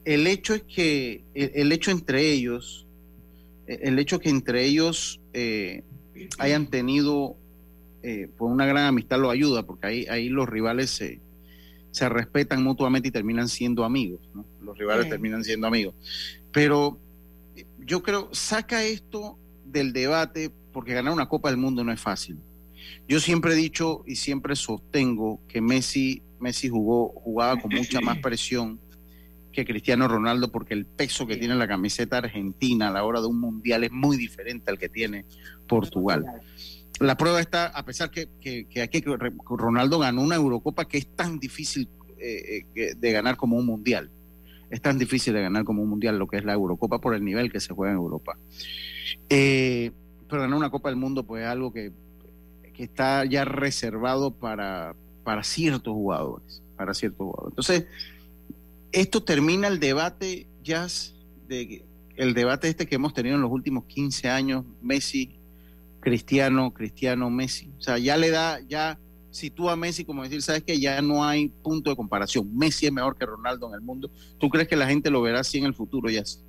el hecho es que, el, hecho entre ellos, el hecho que entre ellos eh, hayan tenido eh, pues una gran amistad lo ayuda, porque ahí, ahí los rivales se, se respetan mutuamente y terminan siendo amigos, Los rivales terminan siendo amigos. Pero yo creo, saca esto del debate, porque ganar una Copa del Mundo no es fácil. Yo siempre he dicho y siempre sostengo que Messi, Messi jugó, jugaba con mucha más presión que Cristiano Ronaldo porque el peso que tiene la camiseta argentina a la hora de un mundial es muy diferente al que tiene Portugal. La prueba está, a pesar que, que, que aquí Ronaldo ganó una Eurocopa que es tan difícil eh, eh, de ganar como un mundial. Es tan difícil de ganar como un mundial lo que es la Eurocopa por el nivel que se juega en Europa. Eh, pero ganar una Copa del Mundo, pues es algo que, está ya reservado para, para ciertos jugadores, para ciertos jugadores. Entonces, esto termina el debate, Jazz, de, el debate este que hemos tenido en los últimos 15 años, Messi, Cristiano, Cristiano, Messi. O sea, ya le da, ya sitúa a Messi como decir, sabes que ya no hay punto de comparación. Messi es mejor que Ronaldo en el mundo. ¿Tú crees que la gente lo verá así en el futuro, Jazz?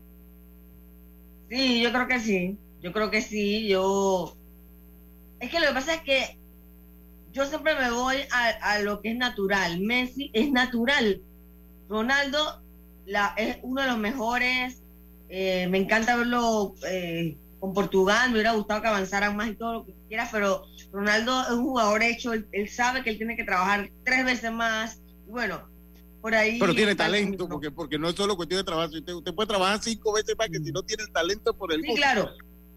Sí, yo creo que sí. Yo creo que sí. Yo. Es que lo que pasa es que yo siempre me voy a, lo que es natural. Messi es natural. Ronaldo es uno de los mejores. Eh, me encanta verlo eh, con Portugal. Me hubiera gustado que avanzaran más y todo lo que quiera, pero Ronaldo es un jugador hecho. Él, él sabe que él tiene que trabajar tres veces más. Y bueno, pero tiene talento, porque, porque no es solo cuestión de trabajo. Usted, puede trabajar cinco veces más que si no tiene el talento por el Sí, claro.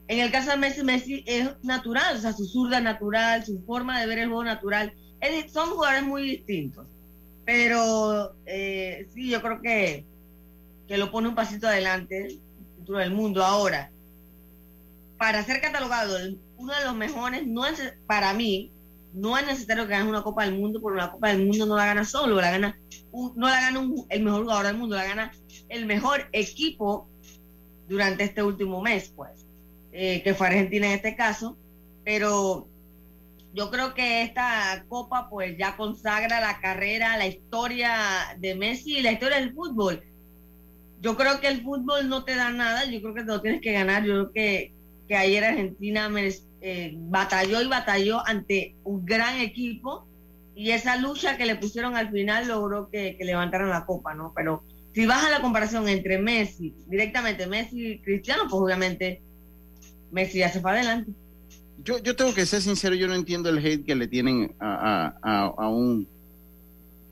En el caso de Messi, Messi es natural, o sea, su zurda natural, su forma de ver el juego natural. son jugadores muy distintos. Pero eh, sí, yo creo que, que lo pone un pasito adelante el futuro del mundo. Ahora, para ser catalogado uno de los mejores, no es para mí, no es necesario que ganes una Copa del Mundo, porque una Copa del Mundo no la gana solo, la gana no la gana el mejor jugador del mundo, la gana el mejor equipo durante este último mes, pues, eh, que fue Argentina en este caso, pero yo creo que esta copa pues ya consagra la carrera, la historia de Messi y la historia del fútbol. Yo creo que el fútbol no te da nada, yo creo que te lo tienes que ganar, yo creo que, que ayer Argentina eh, batalló y batalló ante un gran equipo y esa lucha que le pusieron al final logró que, levantaran la copa, ¿no? Pero si vas a la comparación entre Messi, directamente Messi y Cristiano, pues obviamente Messi ya se fue adelante. Yo, yo tengo que ser sincero, yo no entiendo el hate que le tienen a, a, un...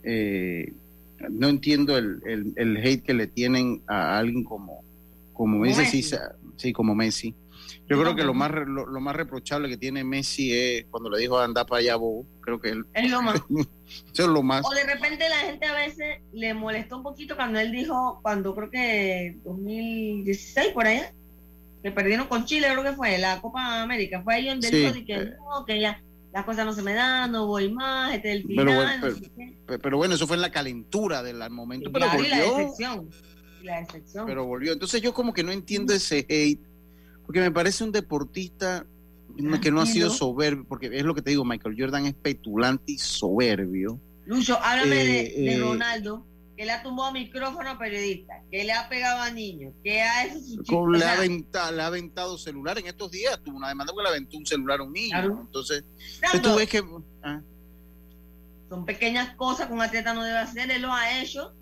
Eh, no entiendo el, el, hate que le tienen a alguien como, como sí, sí, como Messi. Yo creo que lo más lo, más reprochable que tiene Messi es cuando le dijo anda para allá, Bobo. Creo que él. Es lo más. Eso es lo más. O de repente la gente a veces le molestó un poquito cuando él dijo, cuando creo que 2016 por allá, que perdieron con Chile, creo que fue la Copa América. Fue ahí donde él dijo que no, que ya las cosas no se me dan, no voy más, este es el final. Pero bueno, pero, bueno, eso fue en la calentura del momento. pero volvió. la decepción. la decepción. Pero volvió. Entonces yo como que no entiendo ese hate porque me parece un deportista que no ha sido soberbio, porque es lo que te digo, Michael Jordan es petulante y soberbio. Lucho, háblame de, eh, eh, Ronaldo, que le ha tumbado micrófono a periodistas, que le ha pegado a niños, que ha hecho su le, ha aventado, le ha aventado celular en estos días, tuvo una demanda que le aventó un celular a un niño. Entonces, tú ves que... Ah. Son pequeñas cosas que un atleta no debe hacer, él lo ha hecho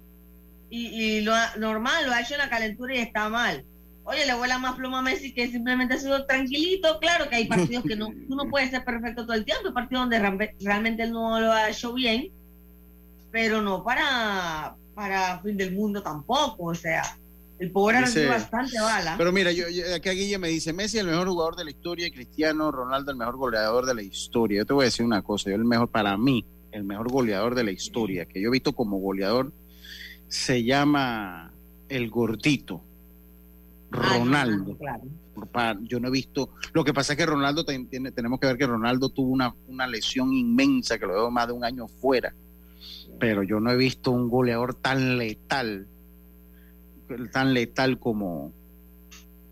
y, y lo normal, lo ha hecho en la calentura y está mal oye, le vuela más pluma a Messi que simplemente ha sido tranquilito. Claro que hay partidos que no, uno puede ser perfecto todo el tiempo, hay partidos donde realmente él no lo ha hecho bien, pero no para, para fin del mundo tampoco, o sea. El pobre ha recibido bastante bala. Pero mira, yo, aquí Guille me dice, Messi el mejor jugador de la historia y Cristiano Ronaldo el mejor goleador de la historia. Yo te voy a decir una cosa, yo el mejor para mí, el mejor goleador de la historia, que yo he visto como goleador, se llama el gordito. Ronaldo. Yo no he visto. Lo que pasa es que Ronaldo tiene, tenemos que ver que Ronaldo tuvo una, una lesión inmensa que lo dejó más de un año fuera. Pero yo no he visto un goleador tan letal, tan letal como,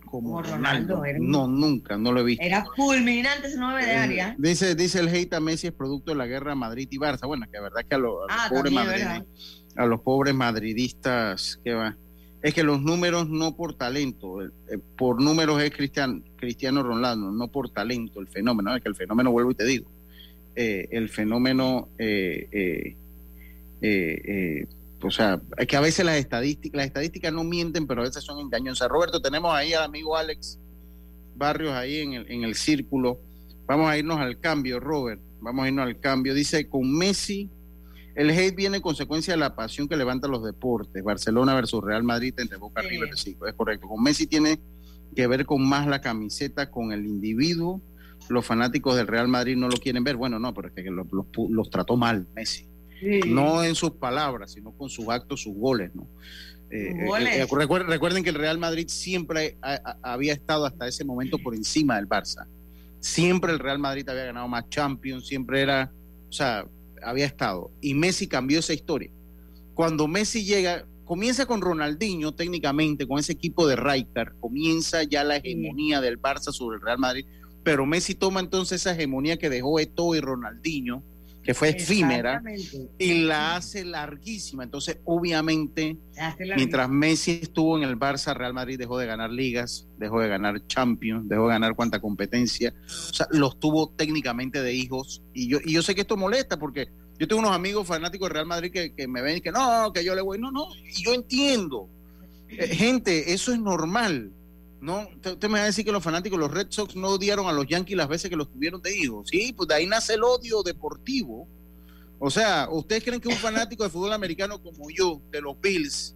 como, Ronaldo. no, nunca, no lo he visto. Era fulminante ese nueve de eh, área. dice, dice el hate a Messi es producto de la guerra Madrid y Barça. Bueno, que la verdad que a, los, ah, pobres a los pobres madridistas, que va es que los números no por talento, eh, eh, por números es Cristiano, Ronaldo, no por talento, el fenómeno, es que el fenómeno, vuelvo y te digo, eh, el fenómeno, o sea, es que a veces las estadísticas, las estadísticas no mienten, pero a veces son engañosas. Roberto, tenemos ahí al amigo Alex Barrios ahí en el, en el círculo. Vamos a irnos al cambio, Robert, vamos a irnos al cambio. Dice, con Messi el hate viene en consecuencia de la pasión que levantan los deportes. Barcelona versus Real Madrid entre Boca sí. River, sí, es correcto. Con Messi tiene que ver con más la camiseta, con el individuo. Los fanáticos del Real Madrid no lo quieren ver. Bueno, no, pero es que los, trató mal Messi. No en sus palabras, sino con sus actos, sus goles, ¿no? Eh, eh, eh, recuerden, que el Real Madrid siempre había estado hasta ese momento por encima del Barça. Siempre el Real Madrid había ganado más Champions, siempre era, o sea, había estado. Y Messi cambió esa historia. Cuando Messi llega, comienza con Ronaldinho técnicamente, con ese equipo de Rijkaard, comienza ya la hegemonía del Barça sobre el Real Madrid, pero Messi toma entonces esa hegemonía que dejó Eto'o y Ronaldinho que fue efímera, y la hace larguísima. Entonces, obviamente, mientras Messi estuvo en el Barça, Real Madrid dejó de ganar ligas, dejó de ganar Champions, dejó de ganar cuanta competencia. O sea, los tuvo técnicamente de hijos. Y yo, y yo sé que esto molesta porque yo tengo unos amigos fanáticos de Real Madrid que, me ven y que no, que yo le voy. No, no, y yo entiendo. Eh, gente, eso es normal. No, usted me va a decir que los fanáticos, los Red Sox no odiaron a los Yankees las veces que los tuvieron de hijos. Sí, pues de ahí nace el odio deportivo. O sea, ¿ustedes creen que un fanático de fútbol americano como yo, de los Bills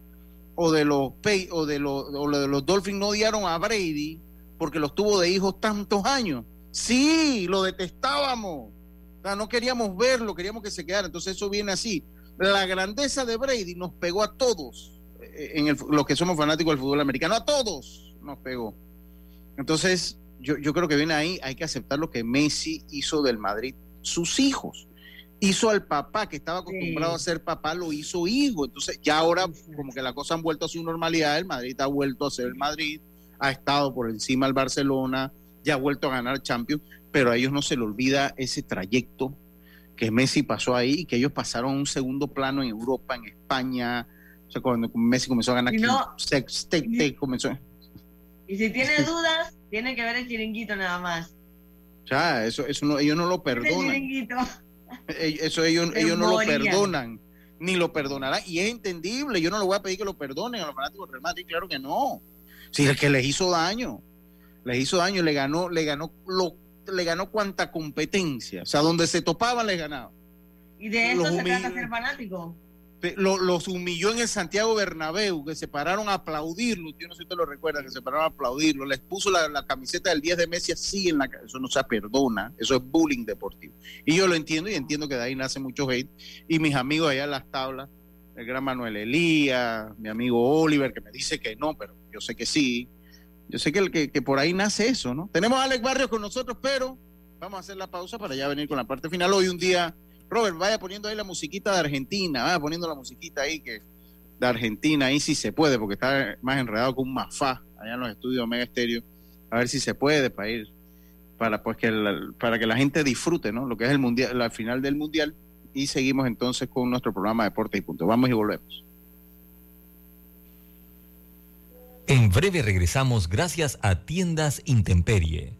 o de los o de los, o de los Dolphins no odiaron a Brady porque los tuvo de hijos tantos años? Sí, lo detestábamos. O sea, no queríamos verlo, queríamos que se quedara. Entonces eso viene así. La grandeza de Brady nos pegó a todos, eh, en los que somos fanáticos del fútbol americano, a todos nos pegó. Entonces, yo, yo creo que viene ahí, hay que aceptar lo que Messi hizo del Madrid, sus hijos. Hizo al papá que estaba acostumbrado a ser papá, lo hizo hijo. Entonces, ya ahora, como que la cosa han vuelto a su normalidad, el Madrid ha vuelto a ser el Madrid, ha estado por encima del Barcelona, ya ha vuelto a ganar Champions, pero a ellos no se le olvida ese trayecto que Messi pasó ahí y que ellos pasaron a un segundo plano en Europa, en España. O sea, cuando Messi comenzó a ganar, no, sextete, comenzó. Y si tiene dudas, tiene que ver el chiringuito nada más. Ya, eso, eso no, ellos no lo perdonan. Eh, eso ellos, ellos no lo perdonan, ni lo perdonarán. Y es entendible, yo no le voy a pedir que lo perdonen a los fanáticos del Real Madrid, claro que no. Si el que les hizo daño, les hizo daño, le ganó, le ganó lo, le ganó cuanta competencia. O sea, donde se topaban, les ganaba. Y de eso se trata ser fanático. Los humilló en el Santiago Bernabéu, que se pararon a aplaudirlo, yo no sé si usted lo recuerda, que se pararon a aplaudirlo, les puso la, camiseta del 10 de Messi así en la eso no se perdona, eso es bullying deportivo. Y yo lo entiendo y entiendo que de ahí nace mucho hate. Y mis amigos allá en las tablas, el gran Manuel Elías, mi amigo Oliver, que me dice que no, pero yo sé que sí. Yo sé que, el, que, que por ahí nace eso, ¿no? Tenemos a Alex Barrios con nosotros, pero vamos a hacer la pausa para ya venir con la parte final. Hoy un día Robert, vaya poniendo ahí la musiquita de Argentina, vaya poniendo la musiquita ahí que de Argentina, ahí sí se puede, porque está más enredado con un mafá allá en los estudios Mega Estéreo, a ver si se puede para ir, para pues que la, para que la gente disfrute, ¿no? Lo que es el mundial, la final del mundial, y seguimos entonces con nuestro programa Deporte y Punto. Vamos y volvemos. En breve regresamos gracias a Tiendas Intemperie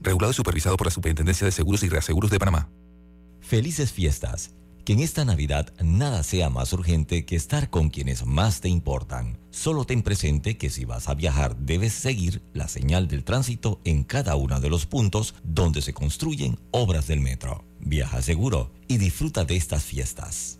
regulado y supervisado por la Superintendencia de Seguros y Reaseguros de Panamá. Felices fiestas. Que en esta Navidad nada sea más urgente que estar con quienes más te importan. Solo ten presente que si vas a viajar debes seguir la señal del tránsito en cada uno de los puntos donde se construyen obras del metro. Viaja seguro y disfruta de estas fiestas.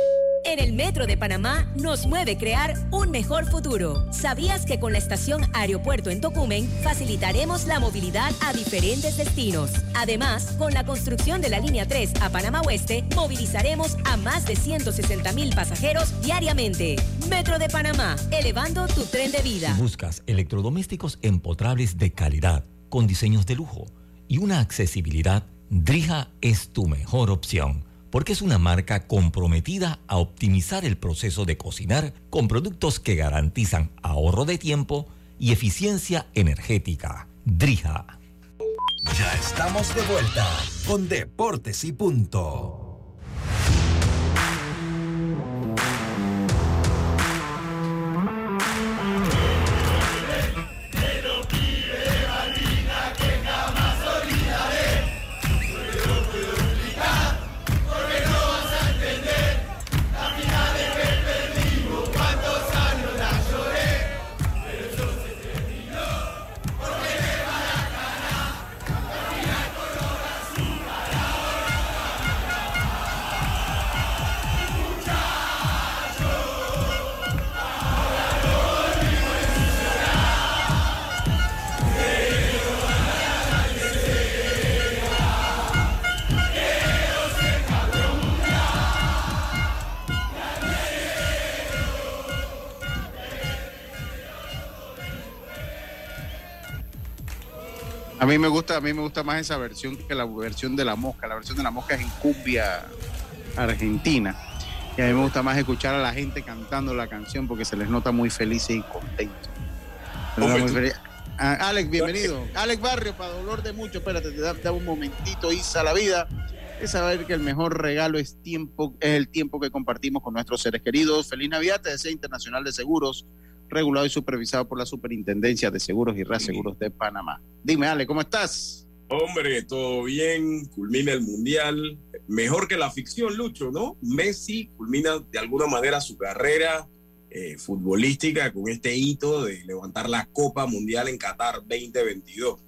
En el Metro de Panamá nos mueve crear un mejor futuro. ¿Sabías que con la estación Aeropuerto en Tocumen facilitaremos la movilidad a diferentes destinos? Además, con la construcción de la línea 3 a Panamá Oeste, movilizaremos a más de 160 mil pasajeros diariamente. Metro de Panamá, elevando tu tren de vida. buscas electrodomésticos empotrables de calidad, con diseños de lujo y una accesibilidad, Drija es tu mejor opción porque es una marca comprometida a optimizar el proceso de cocinar con productos que garantizan ahorro de tiempo y eficiencia energética. Drija. Ya estamos de vuelta con Deportes y Punto. A mí me gusta, a mí me gusta más esa versión que la versión de la mosca. La versión de la mosca es en cumbia argentina. Y a mí me gusta más escuchar a la gente cantando la canción porque se les nota muy felices y contentos. Ah, Alex, bienvenido. Alex Barrio, para dolor de mucho, espérate, te da, un momentito, Isa, la vida. Es saber que el mejor regalo es tiempo, es el tiempo que compartimos con nuestros seres queridos. Feliz Navidad, te desea Internacional de Seguros regulado y supervisado por la Superintendencia de Seguros y Reaseguros de Panamá. Dime, Ale, ¿cómo estás? Hombre, todo bien, culmina el Mundial, mejor que la ficción, Lucho, ¿no? Messi culmina de alguna manera su carrera eh, futbolística con este hito de levantar la Copa Mundial en Qatar 2022.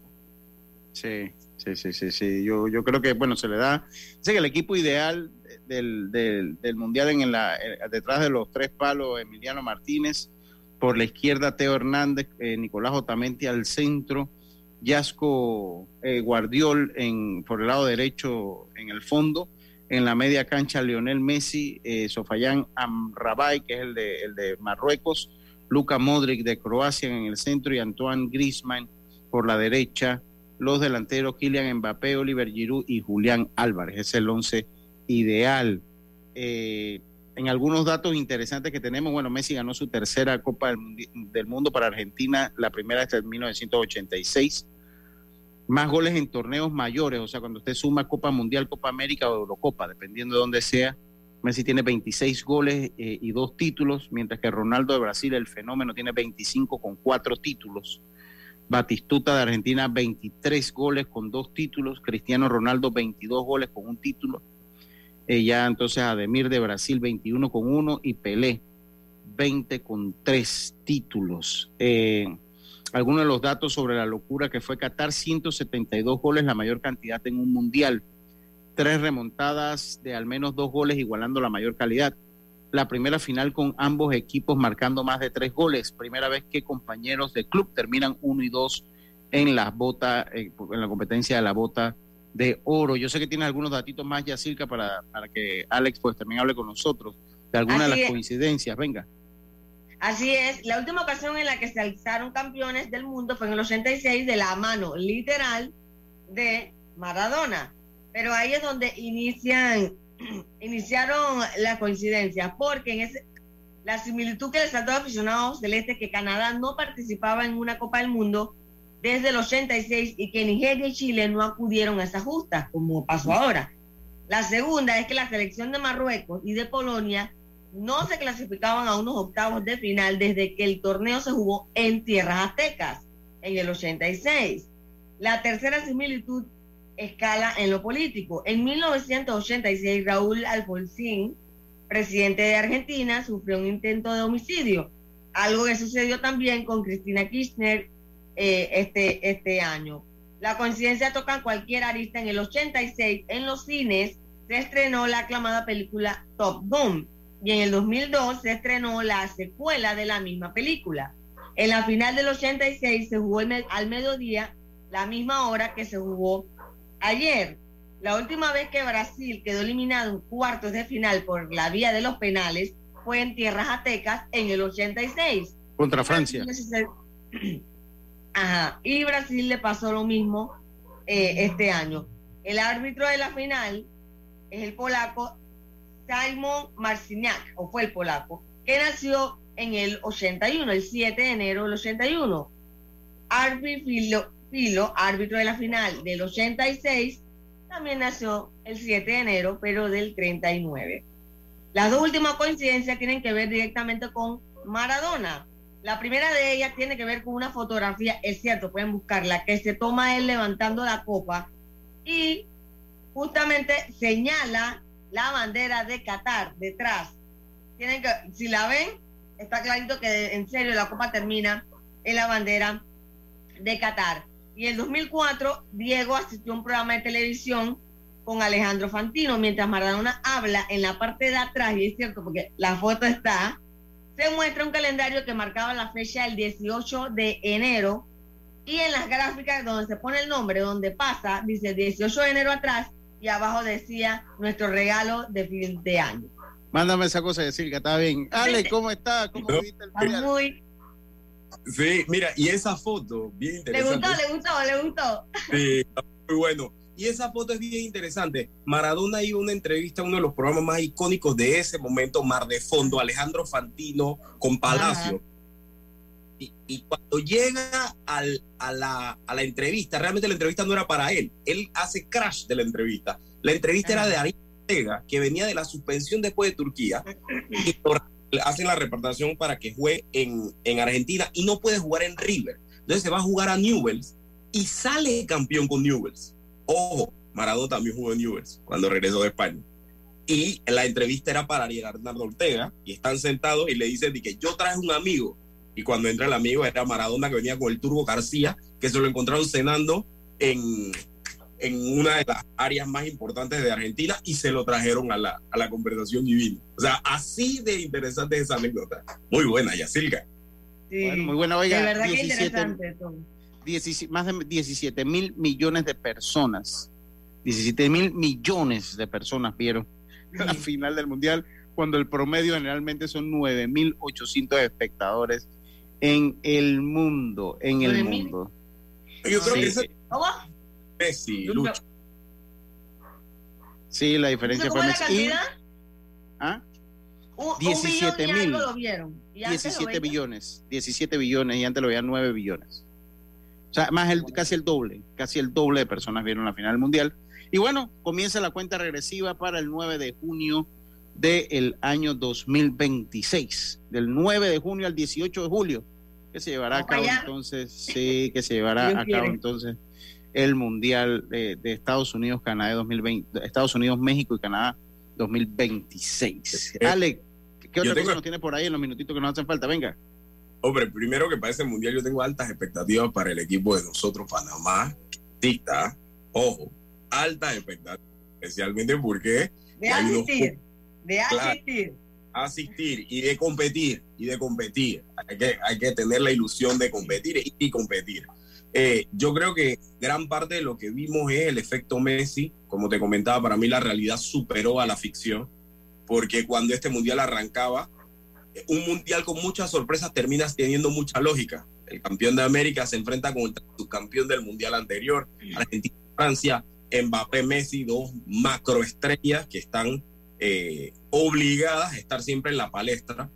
Sí, sí, sí, sí, sí. Yo, yo creo que, bueno, se le da, sé que el equipo ideal del, del, del Mundial en la, eh, detrás de los tres palos, Emiliano Martínez, por la izquierda Teo Hernández, eh, Nicolás Otamendi al centro, Yasco eh, Guardiol en, por el lado derecho en el fondo, en la media cancha Lionel Messi, eh, Sofayán Amrabai, que es el de, el de Marruecos, Luka Modric de Croacia en el centro y Antoine Griezmann por la derecha, los delanteros Kylian Mbappé, Oliver Giroud y Julián Álvarez, es el once ideal. Eh, en algunos datos interesantes que tenemos, bueno, Messi ganó su tercera Copa del, Mundo para Argentina, la primera desde 1986 más goles en torneos mayores, o sea, cuando usted suma Copa Mundial, Copa América o Eurocopa, dependiendo de dónde sea, Messi tiene 26 goles eh, y dos títulos, mientras que Ronaldo de Brasil, el fenómeno, tiene 25 con cuatro títulos. Batistuta de Argentina, 23 goles con dos títulos. Cristiano Ronaldo, 22 goles con un título. Ya entonces Ademir de Brasil, 21 con uno. Y Pelé, 20 con tres títulos. Eh, algunos de los datos sobre la locura que fue Qatar, 172 goles, la mayor cantidad en un mundial, tres remontadas de al menos dos goles, igualando la mayor calidad. La primera final con ambos equipos marcando más de tres goles, primera vez que compañeros de club terminan uno y dos en la bota, eh, en la competencia de la bota de oro. Yo sé que tiene algunos datitos más, ya cerca para, para que Alex pues también hable con nosotros de algunas de las coincidencias. Venga. Así es, la última ocasión en la que se alzaron campeones del mundo fue en el 86 de la mano literal de Maradona. Pero ahí es donde inician, iniciaron la coincidencia, porque en ese, la similitud que les ha dado aficionados del este que Canadá no participaba en una Copa del Mundo desde el 86 y que Nigeria y Chile no acudieron a esa justa, como pasó ahora. La segunda es que la selección de Marruecos y de Polonia no se clasificaban a unos octavos de final desde que el torneo se jugó en tierras aztecas en el 86. La tercera similitud escala en lo político. En 1986, Raúl Alfonsín, presidente de Argentina, sufrió un intento de homicidio, algo que sucedió también con Cristina Kirchner eh, este, este año. La coincidencia toca cualquier arista. En el 86, en los cines, se estrenó la aclamada película Top Gun, y en el 2002 se estrenó la secuela de la misma película. En la final del 86 se jugó al mediodía, la misma hora que se jugó ayer. La última vez que Brasil quedó eliminado en cuartos de final por la vía de los penales fue en tierras aztecas en el 86. Contra Francia. Ajá. Y Brasil le pasó lo mismo eh, este año. El árbitro de la final es el polaco Simon Marciniak, o fue el polaco, que nació en el 81, el 7 de enero del 81. Arby Filo, Filo, árbitro de la final del 86, también nació el 7 de enero, pero del 39. Las dos últimas coincidencias tienen que ver directamente con Maradona. La primera de ellas tiene que ver con una fotografía, es cierto, pueden buscarla, que se toma él levantando la copa y justamente señala la bandera de Qatar detrás. Tienen que, si la ven, está clarito que en serio la copa termina en la bandera de Qatar. Y en 2004, Diego asistió a un programa de televisión con Alejandro Fantino, mientras Maradona habla en la parte de atrás, y es cierto porque la foto está, se muestra un calendario que marcaba la fecha del 18 de enero, y en las gráficas donde se pone el nombre, donde pasa, dice 18 de enero atrás, y abajo decía nuestro regalo de fin de año. Mándame esa cosa de que está bien. Ale, ¿cómo está? ¿Cómo viste el Muy... Sí, mira, y esa foto, bien interesante. Le gustó, le gustó, le gustó. Sí, muy bueno. Y esa foto es bien interesante. Maradona iba a una entrevista a uno de los programas más icónicos de ese momento, Mar de Fondo, Alejandro Fantino con Palacio. Y, cuando llega al, a, la, a, la, entrevista, realmente la entrevista no era para él, él hace crash de la entrevista. La entrevista era de Ari Ortega, que venía de la suspensión después de Turquía, y hacen la repartación para que juegue en, en Argentina y no puede jugar en River. Entonces se va a jugar a Newells y sale campeón con Newells. Ojo, Maradona también jugó en Newell's cuando regresó de España. Y la entrevista era para Bernardo Ortega y están sentados y le dicen que yo traje un amigo. Y cuando entra el amigo era Maradona que venía con el Turbo García, que se lo encontraron cenando en, en una de las áreas más importantes de Argentina y se lo trajeron a la, a la conversación divina. O sea, así de interesante es esa anécdota. Muy buena, Yacilca. Sí. muy buena, oiga. De verdad que interesante. 17, más de 17 mil millones de personas, 17 mil millones de personas vieron la final del Mundial, cuando el promedio generalmente son 9 mil 800 espectadores en el mundo, en el mundo. Yo creo Sí. que ese Messi, Lucho. Sí, la diferencia ¿Cómo fue Messi. ¿Ah? Un, un 17 millón y mil. algo lo vieron. Y antes lo 17 veían. billones, 17 billones y antes lo veían 9 billones. O sea, más el, casi el doble, casi el doble de personas vieron la final del mundial. Y bueno, comienza la cuenta regresiva para el 9 de junio del año 2026, del 9 de junio al 18 de julio, que se llevará a cabo entonces, sí, que se llevará Dios a cabo quiere. entonces el mundial de, de Estados Unidos, Canadá 2020, Estados Unidos, México y Canadá 2026. Eh, Ale, ¿qué otra tengo- cosa nos tiene por ahí en los minutitos que nos hacen falta? Venga. Hombre, primero que para ese mundial yo tengo altas expectativas para el equipo de nosotros, Panamá. Tica, ojo, altas expectativas. Especialmente porque De unos asistir. De Claro. asistir. asistir y de competir y de competir. Hay que, hay que tener la ilusión de competir y, y competir. Eh, yo creo que gran parte de lo que vimos es el efecto Messi. Como te comentaba, para mí la realidad superó a la ficción, porque cuando este mundial arrancaba, un mundial con muchas sorpresas terminas teniendo mucha lógica. El campeón de América se enfrenta con el subcampeón del mundial anterior, Argentina, Francia, Mbappé, Messi, dos macroestrellas que están eh, obligadas a estar siempre en la palestra.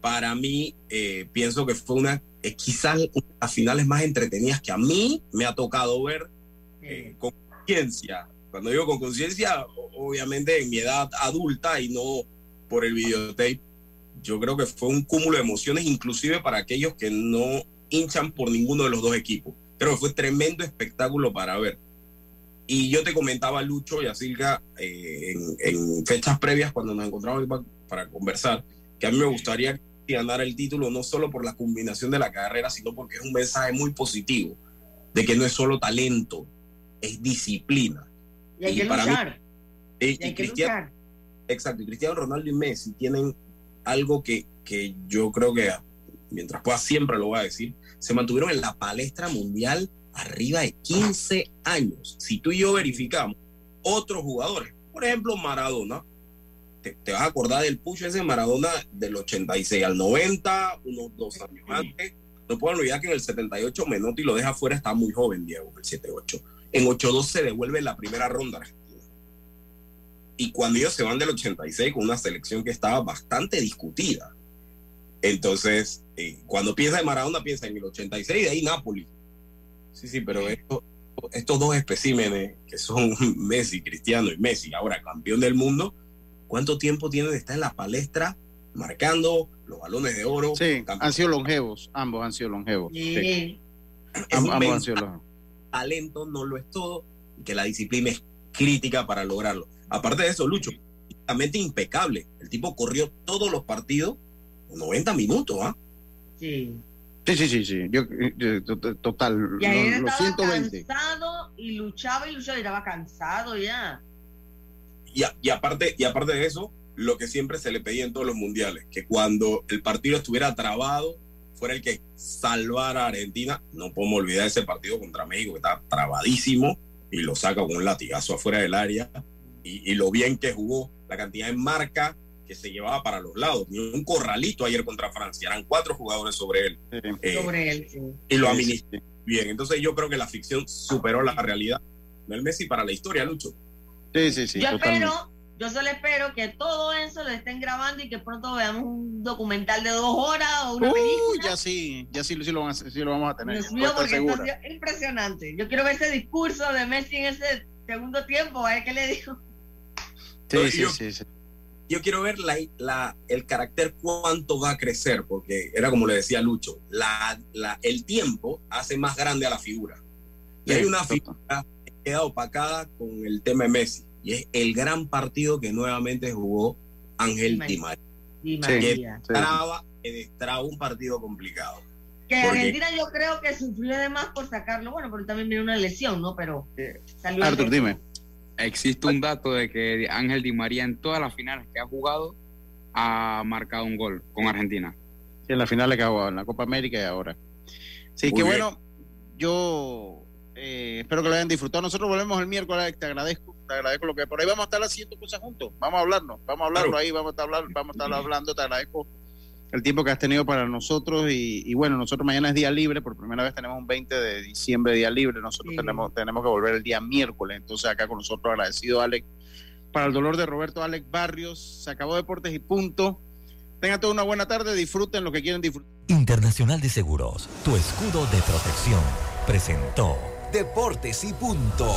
Para mí, eh, pienso que fue una, eh, quizás una de las finales más entretenidas que a mí me ha tocado ver eh, con conciencia. Cuando digo con conciencia, obviamente en mi edad adulta y no por el videotape, yo creo que fue un cúmulo de emociones, inclusive para aquellos que no hinchan por ninguno de los dos equipos. Creo que fue tremendo espectáculo para ver. Y yo te comentaba, Lucho y Asilga, eh, en, en fechas previas, cuando nos encontramos pa- para conversar, que a mí me gustaría ganar el título no solo por la combinación de la carrera, sino porque es un mensaje muy positivo de que no es solo talento, es disciplina. Y hay Y que para mí- luchar. Eh, Y y hay que Cristiano, luchar. exacto, y Cristiano Ronaldo y Messi tienen algo que, que yo creo que, mientras pueda, siempre lo voy a decir, se mantuvieron en la palestra mundial arriba de 15 años. Si tú y yo verificamos otros jugadores, por ejemplo, Maradona, te, te vas a acordar del pucho ese Maradona del 86 al 90, unos dos años antes. No puedo olvidar que en el 78 Menotti lo deja fuera, está muy joven, Diego, el 78. En 82 se devuelve la primera ronda. Y cuando ellos se van del 86 con una selección que estaba bastante discutida. Entonces, eh, cuando piensa en Maradona, piensa en el 86 y de ahí Napoli. Sí, sí, pero esto- estos dos especímenes que son Messi, Cristiano y Messi, ahora campeón del mundo, ¿cuánto tiempo tienen de estar en la palestra marcando los balones de oro? Sí, han sido longevos, ambos han sido longevos. Sí. Am- ambos han sido longevos. talento no lo es todo y que la disciplina es crítica para lograrlo. Aparte de eso, Lucho, impecable. El tipo corrió todos los partidos 90 minutos, ¿ah? Sí. Sí, sí, sí, sí. Yo, yo- to- to- total, Y ayer los, los estaba 120. cansado y luchaba y luchaba y estaba cansado ya. Y, a- y aparte, y aparte de eso, lo que siempre se le pedía en todos los mundiales, que cuando el partido estuviera trabado, fuera el que salvara a Argentina. No podemos olvidar ese partido contra México, que estaba trabadísimo, y lo saca con un latigazo afuera del área, y, y lo bien que jugó, la cantidad de marca que se llevaba para los lados. Ni un corralito ayer contra Francia, eran cuatro jugadores sobre él. Eh, Sobre él, sí. y lo administró bien. Entonces yo creo que la ficción superó la realidad. El Messi para la historia, Lucho. Sí, sí, sí. yo totalmente. espero, yo solo espero que todo eso lo estén grabando y que pronto veamos un documental de dos horas o una Uy, película. ya sí, ya sí, sí lo, van a- sí lo vamos a tener. Dios puede mío, estar porque esto segura. ha sido impresionante. Yo quiero ver ese discurso de Messi en ese segundo tiempo, a ver qué le dijo. Sí, Yo- sí, yo- sí, sí. Yo quiero ver la, la- el carácter cuánto va a crecer, porque era como le decía Lucho, la, la- el tiempo hace más grande a la figura. Y Sí, hay una total. figura en queda opacada con el tema de Messi. Y es el gran partido que nuevamente jugó Ángel Di María. Di Que destraba, que destraba un partido complicado. Que Argentina yo creo que sufrió de más por sacarlo, bueno, pero también viene una lesión, ¿no? Pero salió Arthur, el- dime. Existe un dato de que Ángel Di María en todas las finales que ha jugado ha marcado un gol con Argentina. Sí, en la final que ha jugado, en la Copa América y ahora. Sí, Muy que bien. bueno, yo eh, espero que lo hayan disfrutado. Nosotros volvemos el miércoles, te agradezco, te agradezco lo que por ahí vamos a estar haciendo cosas juntos. Vamos a hablarnos, vamos a hablarlo ahí, vamos a estar hablando, vamos a estar hablando, te agradezco el tiempo que has tenido para nosotros y, y bueno, nosotros mañana es día libre, por primera vez tenemos un 20 de diciembre día libre, nosotros tenemos, tenemos que volver el día miércoles, entonces acá con nosotros agradecido Alex, para el dolor de Roberto Alex Barrios, se acabó Deportes y punto. Tengan toda una buena tarde, disfruten lo que quieren disfrutar. Internacional de Seguros, tu escudo de protección, presentó Deportes y punto.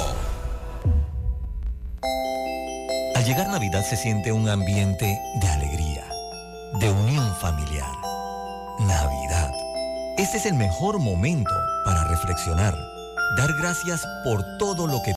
Al llegar Navidad se siente un ambiente de alegría, de unión familiar. Navidad. Este es el mejor momento para reflexionar, dar gracias por todo lo que